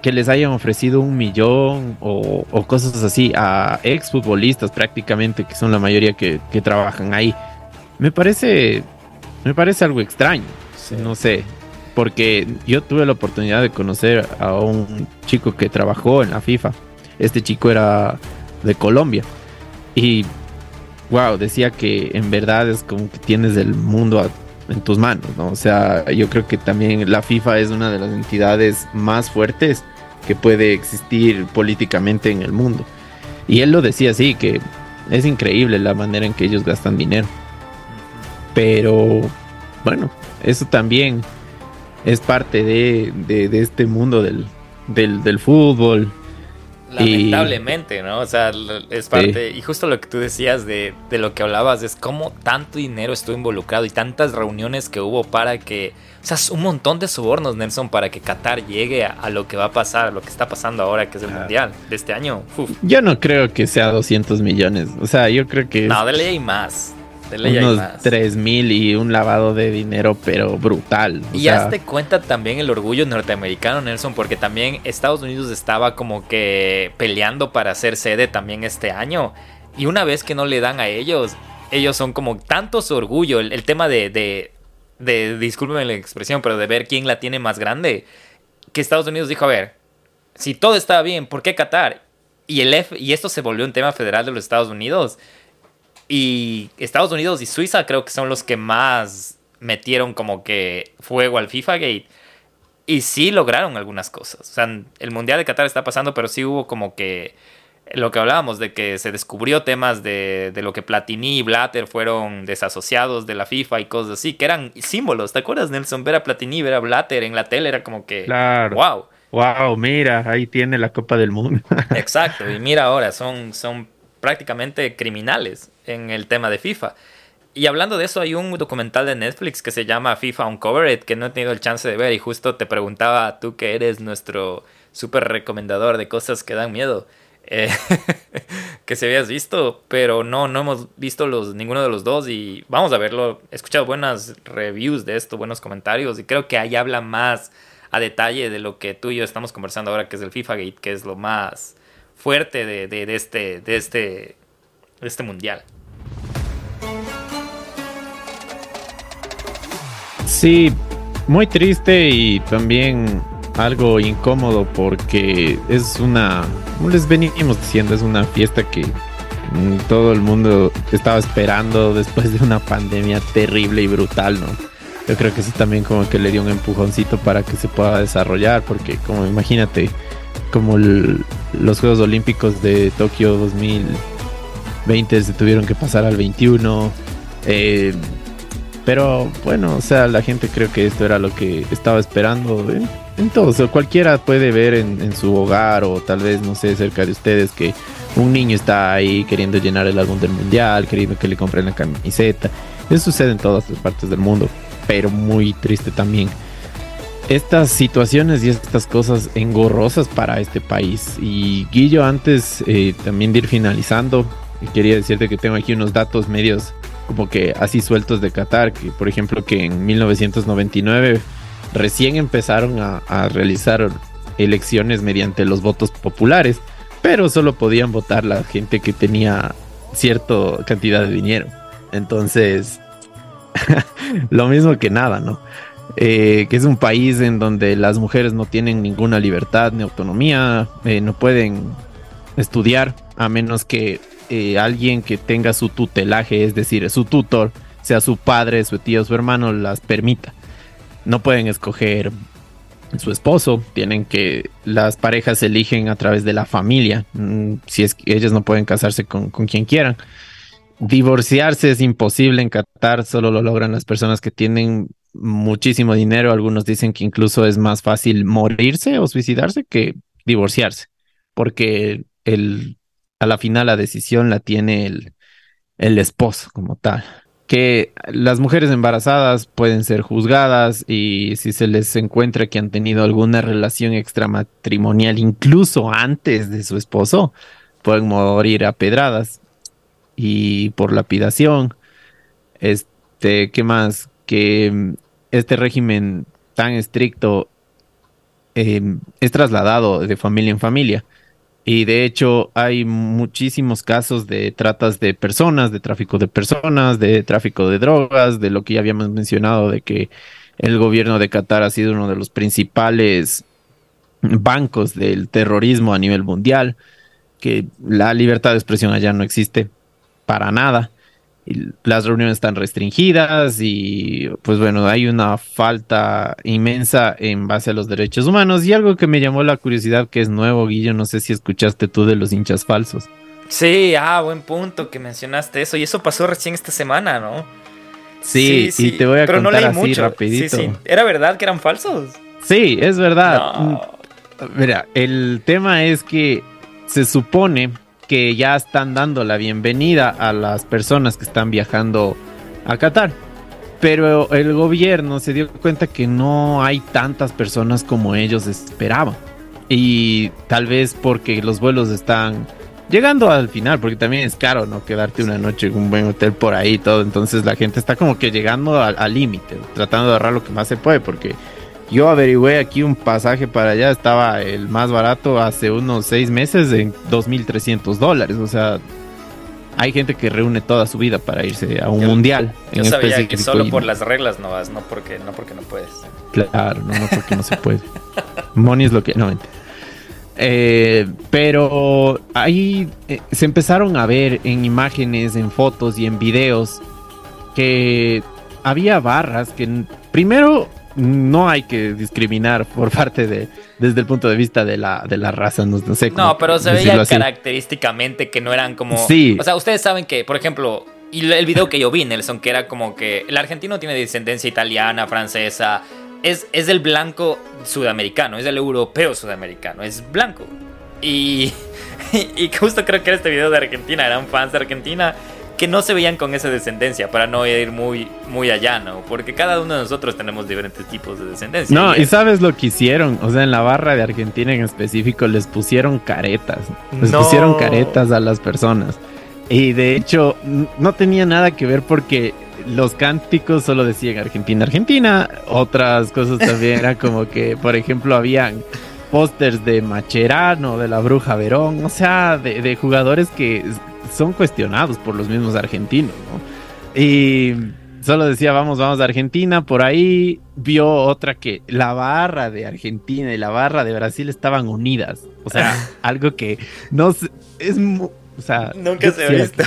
que les hayan ofrecido un millón o, cosas así a exfutbolistas prácticamente, que son la mayoría que, trabajan ahí. Me parece, me parece algo extraño, no sé, porque yo tuve la oportunidad de conocer a un chico que trabajó en la FIFA. Este chico era de Colombia y wow, decía que en verdad es como que tienes el mundo en tus manos, ¿no? O sea, yo creo que también la FIFA es una de las entidades más fuertes que puede existir políticamente en el mundo. Y él lo decía así, que es increíble la manera en que ellos gastan dinero. Pero bueno, eso también es parte de, de, este mundo del, del, del fútbol, Lamentablemente, ¿no? O sea, es parte. Y justo lo que tú decías de, de, lo que hablabas es cómo tanto dinero estuvo involucrado y tantas reuniones que hubo para que. O sea, un montón de sobornos, Nelson, para que Qatar llegue a, lo que va a pasar, a lo que está pasando ahora, que es el Mundial de este año. Yo no creo que sea 200 millones. O sea, yo creo que. No, de ley más unos tres mil y un lavado de dinero, pero brutal. y hazte cuenta también el orgullo norteamericano, Nelson, porque también Estados Unidos estaba como que peleando para ser sede también este año. Y una vez que no le dan a ellos, ellos son como tanto su orgullo, el, tema de, de, de, discúlpeme la expresión, pero de ver quién la tiene más grande, que Estados Unidos dijo, a ver, si todo estaba bien, ¿por qué Qatar? Y, el F, y esto se volvió un tema federal de los Estados Unidos. Y Estados Unidos y Suiza creo que son los que más metieron como que fuego al FIFA Gate. Y sí lograron algunas cosas. O sea, el Mundial de Qatar está pasando, pero sí hubo como que lo que hablábamos de que se descubrió temas de, de, lo que Platini y Blatter fueron desasociados de la FIFA y cosas así, que eran símbolos. ¿Te acuerdas, Nelson? Ver a Platini, ver a Blatter en la tele era como que. Claro. ¡Wow! ¡Wow! Mira, ahí tiene la Copa del Mundo. Exacto. Y mira ahora, son, son prácticamente criminales en el tema de FIFA. Y hablando de eso, hay un documental de Netflix que se llama FIFA Uncovered, que no he tenido el chance de ver y justo te preguntaba, tú que eres nuestro súper recomendador de cosas que dan miedo, eh, que se habías visto, pero no, no hemos visto los, ninguno de los dos y vamos a verlo. He escuchado buenas reviews de esto, buenos comentarios y creo que ahí habla más a detalle de lo que tú y yo estamos conversando ahora, que es el FIFA Gate, que es lo más fuerte de, de, este, de, este, este mundial. Sí, muy triste y también algo incómodo porque es una, como les venimos diciendo, es una fiesta que todo el mundo estaba esperando después de una pandemia terrible y brutal, ¿no? Yo creo que eso también como que le dio un empujoncito para que se pueda desarrollar, porque como imagínate, como los Juegos Olímpicos de Tokio 2020 se tuvieron que pasar al 21. Eh, pero bueno, o sea, la gente creo que esto era lo que estaba esperando. ¿eh? Entonces, cualquiera puede ver en, su hogar o tal vez, no sé, cerca de ustedes que un niño está ahí queriendo llenar el álbum del mundial, queriendo que le compren la camiseta. Eso sucede en todas las partes del mundo, pero muy triste también estas situaciones y estas cosas engorrosas para este país. Y Guillo, antes eh, también de ir finalizando, quería decirte que tengo aquí unos datos medios como que así sueltos de Qatar, que por ejemplo que en 1999 recién empezaron a, a realizar elecciones mediante los votos populares, pero solo podían votar la gente que tenía cierta cantidad de dinero. Entonces, lo mismo que nada, ¿no? Eh, que es un país en donde las mujeres no tienen ninguna libertad ni autonomía, eh, no pueden estudiar a menos que eh, alguien que tenga su tutelaje, es decir, su tutor, sea su padre, su tío, su hermano, las permita. No pueden escoger su esposo, tienen que las parejas eligen a través de la familia, mm, si es que ellas no pueden casarse con, con quien quieran. Divorciarse es imposible en Qatar, solo lo logran las personas que tienen muchísimo dinero. Algunos dicen que incluso es más fácil morirse o suicidarse que divorciarse, porque el, a la final la decisión la tiene el, el esposo como tal. Que las mujeres embarazadas pueden ser juzgadas y si se les encuentra que han tenido alguna relación extramatrimonial incluso antes de su esposo, pueden morir a pedradas y por lapidación. Este, ¿qué más? Que este régimen tan estricto em, es trasladado de familia en familia. Y de hecho hay muchísimos casos de tratas de personas, de tráfico de personas, de tráfico de drogas, de lo que ya habíamos mencionado, de que el gobierno de Qatar ha sido uno de los principales bancos del terrorismo a nivel mundial, que la libertad de expresión allá no existe para nada. Las reuniones están restringidas y pues bueno, hay una falta inmensa en base a los derechos humanos y algo que me llamó la curiosidad que es nuevo, Guillo, no sé si escuchaste tú de los hinchas falsos. Sí, ah, buen punto que mencionaste eso y eso pasó recién esta semana, ¿no? Sí, y te voy a Pero contar así mucho. rapidito. Sí, ¿Era verdad que eran falsos? Sí, es verdad. Mira, el tema es que se supone que ya están dando la bienvenida a las personas que están viajando a Qatar. Pero el gobierno se dio cuenta que no hay tantas personas como ellos esperaban. Y tal vez porque los vuelos están llegando al final, porque también es caro, ¿no? Quedarte una noche en un buen hotel por ahí y todo. Entonces la gente está como que llegando al límite, tratando de ahorrar lo que más se puede, porque yo averigüé aquí un pasaje para allá, estaba el más barato hace unos seis meses en 2.300 dólares. O sea, hay gente que reúne toda su vida para irse a un mundial. Yo sabía que solo por las reglas no vas, no porque no, porque no puedes. Claro, no, no porque no se puede. Money es lo que... No, eh, pero ahí eh, se empezaron a ver en imágenes, en fotos y en videos que había barras que primero no hay que discriminar por parte de, desde el punto de vista de la, de la raza, no, sé. No, pero se veía característicamente que no eran como... Sí. O sea, ustedes saben que, por ejemplo, y el video que yo vi, Nelson, que era como que el argentino tiene descendencia italiana, francesa, es, es del blanco sudamericano, es del europeo sudamericano, es blanco. Y, y, justo creo que era este video de Argentina, eran fans de Argentina que no se veían con esa descendencia para no ir muy, muy allá, ¿no? Porque cada uno de nosotros tenemos diferentes tipos de descendencia. No, y, sabes lo que hicieron, o sea, en la barra de Argentina en específico les pusieron caretas, les pusieron caretas a las personas. Y de hecho, no tenía nada que ver porque los cánticos solo decían Argentina, Argentina. Otras cosas también era como que, por ejemplo, habían pósters de Macherano, de la Bruja Verón, o sea, de, de jugadores que son cuestionados por los mismos argentinos, ¿no? Y solo decía, vamos, vamos a Argentina, por ahí vio otra que la barra de Argentina y la barra de Brasil estaban unidas. O sea, algo que no es... O sea, nunca se ha visto.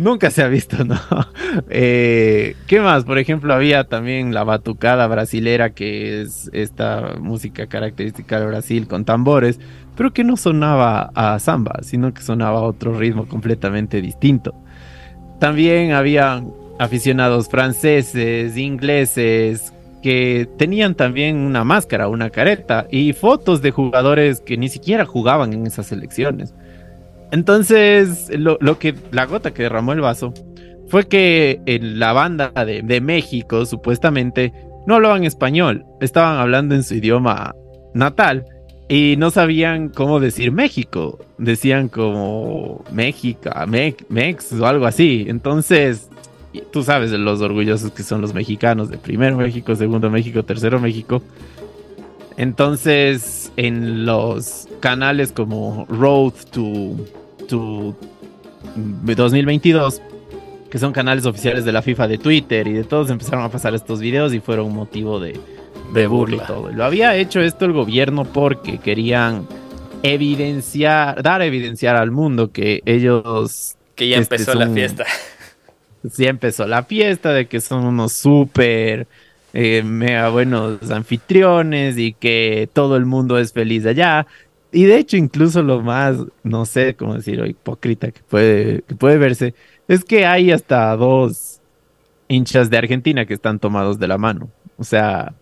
Nunca se ha visto, ¿no? Eh, ¿Qué más? Por ejemplo, había también la batucada brasilera, que es esta música característica de Brasil con tambores pero que no sonaba a samba, sino que sonaba a otro ritmo completamente distinto. También había aficionados franceses, ingleses, que tenían también una máscara, una careta y fotos de jugadores que ni siquiera jugaban en esas elecciones. Entonces, lo, que la gota que derramó el vaso fue que en la banda de, de México supuestamente no hablaban español, estaban hablando en su idioma natal y no sabían cómo decir México. Decían como México, Mex o algo así. Entonces, tú sabes los orgullosos que son los mexicanos de primero México, segundo México, tercero México. Entonces, en los canales como Road to, to 2022, que son canales oficiales de la FIFA de Twitter y de todos, empezaron a pasar estos videos y fueron motivo de, de burla y todo. Lo había hecho esto el gobierno porque querían evidenciar, dar a evidenciar al mundo que ellos... Que ya este, empezó la fiesta. Sí, empezó la fiesta, de que son unos súper eh, mega buenos anfitriones y que todo el mundo es feliz allá. Y de hecho, incluso lo más, no sé cómo decirlo, hipócrita que puede, que puede verse, es que hay hasta dos hinchas de Argentina que están tomados de la mano. O sea,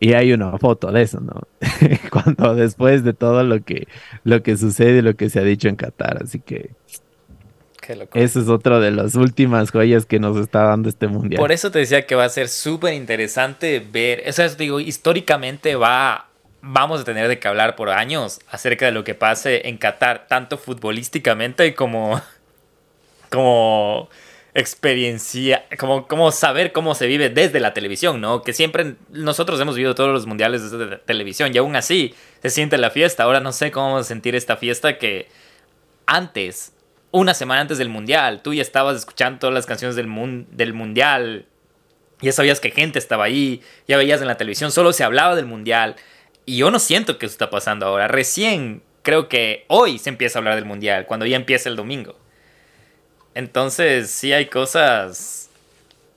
y hay una foto de eso, ¿no? Cuando después de todo lo que, lo que sucede, lo que se ha dicho en Qatar, así que... Eso es otro de las últimas joyas que nos está dando este mundial. Por eso te decía que va a ser súper interesante ver, o sea, digo, históricamente va, vamos a tener de que hablar por años acerca de lo que pase en Qatar, tanto futbolísticamente como, como experiencia, como, como saber cómo se vive desde la televisión, ¿no? Que siempre nosotros hemos vivido todos los mundiales desde la televisión y aún así se siente la fiesta. Ahora no sé cómo sentir esta fiesta que antes, una semana antes del mundial, tú ya estabas escuchando todas las canciones del, del mundial, ya sabías que gente estaba ahí, ya veías en la televisión, solo se hablaba del mundial. Y yo no siento que eso está pasando ahora. Recién creo que hoy se empieza a hablar del mundial, cuando ya empieza el domingo. Entonces, sí hay cosas,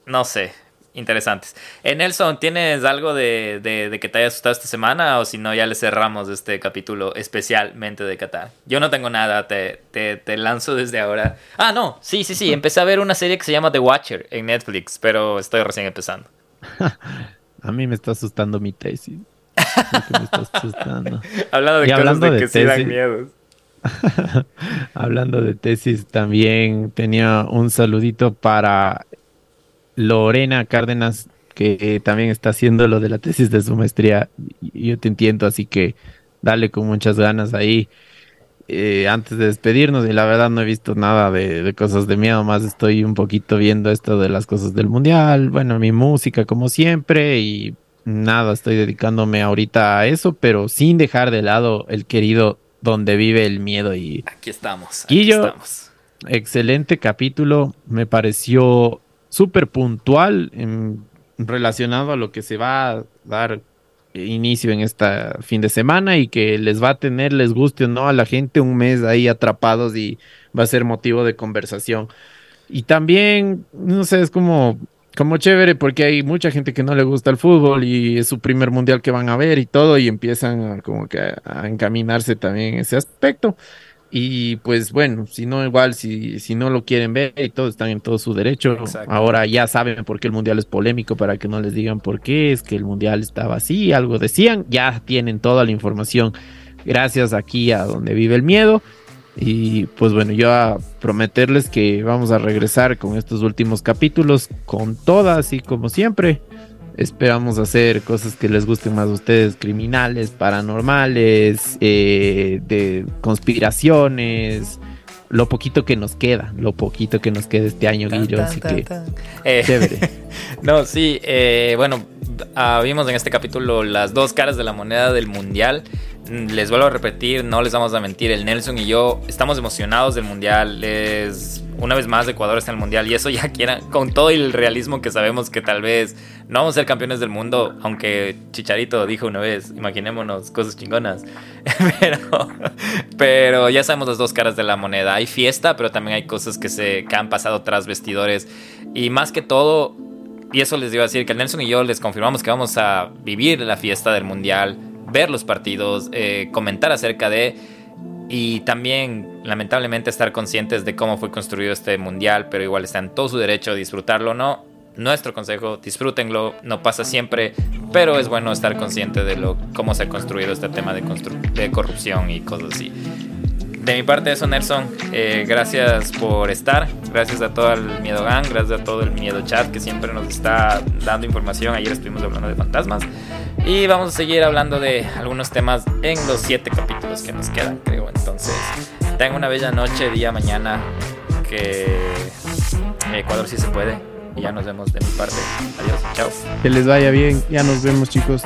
no sé, interesantes. Eh, Nelson, ¿tienes algo de, de, que te haya asustado esta semana? O si no, ya le cerramos este capítulo especialmente de Qatar. Yo no tengo nada, te, te, te, lanzo desde ahora. Ah, no, sí, sí, sí. Empecé a ver una serie que se llama The Watcher en Netflix, pero estoy recién empezando. a mí me está asustando mi tesis. Me hablando de cosas de, que sí dan miedo. hablando de tesis, también tenía un saludito para Lorena Cárdenas, que también está haciendo lo de la tesis de su maestría. Yo te entiendo, así que dale con muchas ganas ahí. Eh, antes de despedirnos, y la verdad no he visto nada de, cosas de miedo, más estoy un poquito viendo esto de las cosas del mundial, bueno, mi música como siempre, y nada, estoy dedicándome ahorita a eso, pero sin dejar de lado el querido donde vive el miedo y aquí estamos. Aquí estamos. excelente capítulo, me pareció súper puntual en, relacionado a lo que se va a dar inicio en este fin de semana y que les va a tener, les guste o no a la gente, un mes ahí atrapados y va a ser motivo de conversación. Y también, no sé, es como, como chévere porque hay mucha gente que no le gusta el fútbol y es su primer mundial que van a ver y todo y empiezan como que a encaminarse también en ese aspecto. Y pues bueno, si no, igual, si, si no lo quieren ver y todos están en todo su derecho. Ahora ya saben por qué el mundial es polémico, para que no les digan por qué es que el mundial estaba así, algo decían, ya tienen toda la información gracias aquí a donde vive el miedo. Y pues bueno, yo a prometerles que vamos a regresar con estos últimos capítulos, con todas y como siempre. Esperamos hacer cosas que les gusten más a ustedes, criminales, paranormales, eh, de conspiraciones, lo poquito que nos queda, lo poquito que nos queda este año, Guillo, así que eh, chévere. no, sí, eh, bueno, ah, vimos en este capítulo las dos caras de la moneda del mundial. Les vuelvo a repetir, no les vamos a mentir, el Nelson y yo estamos emocionados del mundial. Es una vez más Ecuador está en el mundial y eso ya quiera, con todo el realismo que sabemos que tal vez no vamos a ser campeones del mundo, aunque Chicharito dijo una vez, imaginémonos cosas chingonas. pero, pero ya sabemos las dos caras de la moneda. Hay fiesta, pero también hay cosas que se han pasado tras vestidores y más que todo y eso les iba a decir que Nelson y yo les confirmamos que vamos a vivir la fiesta del mundial ver los partidos, eh, comentar acerca de y también lamentablemente estar conscientes de cómo fue construido este mundial, pero igual está en todo su derecho a disfrutarlo o no. Nuestro consejo, disfrútenlo, no pasa siempre, pero es bueno estar consciente de lo, cómo se ha construido este tema de, de corrupción y cosas así. De mi parte eso, Nelson. Eh, gracias por estar. Gracias a todo el Miedo Gang. Gracias a todo el Miedo Chat que siempre nos está dando información. Ayer estuvimos hablando de fantasmas. Y vamos a seguir hablando de algunos temas en los siete capítulos que nos quedan, creo. Entonces, tengan una bella noche, día, mañana. Que Ecuador sí se puede. Y ya nos vemos de mi parte. Adiós. Chao. Que les vaya bien. Ya nos vemos, chicos.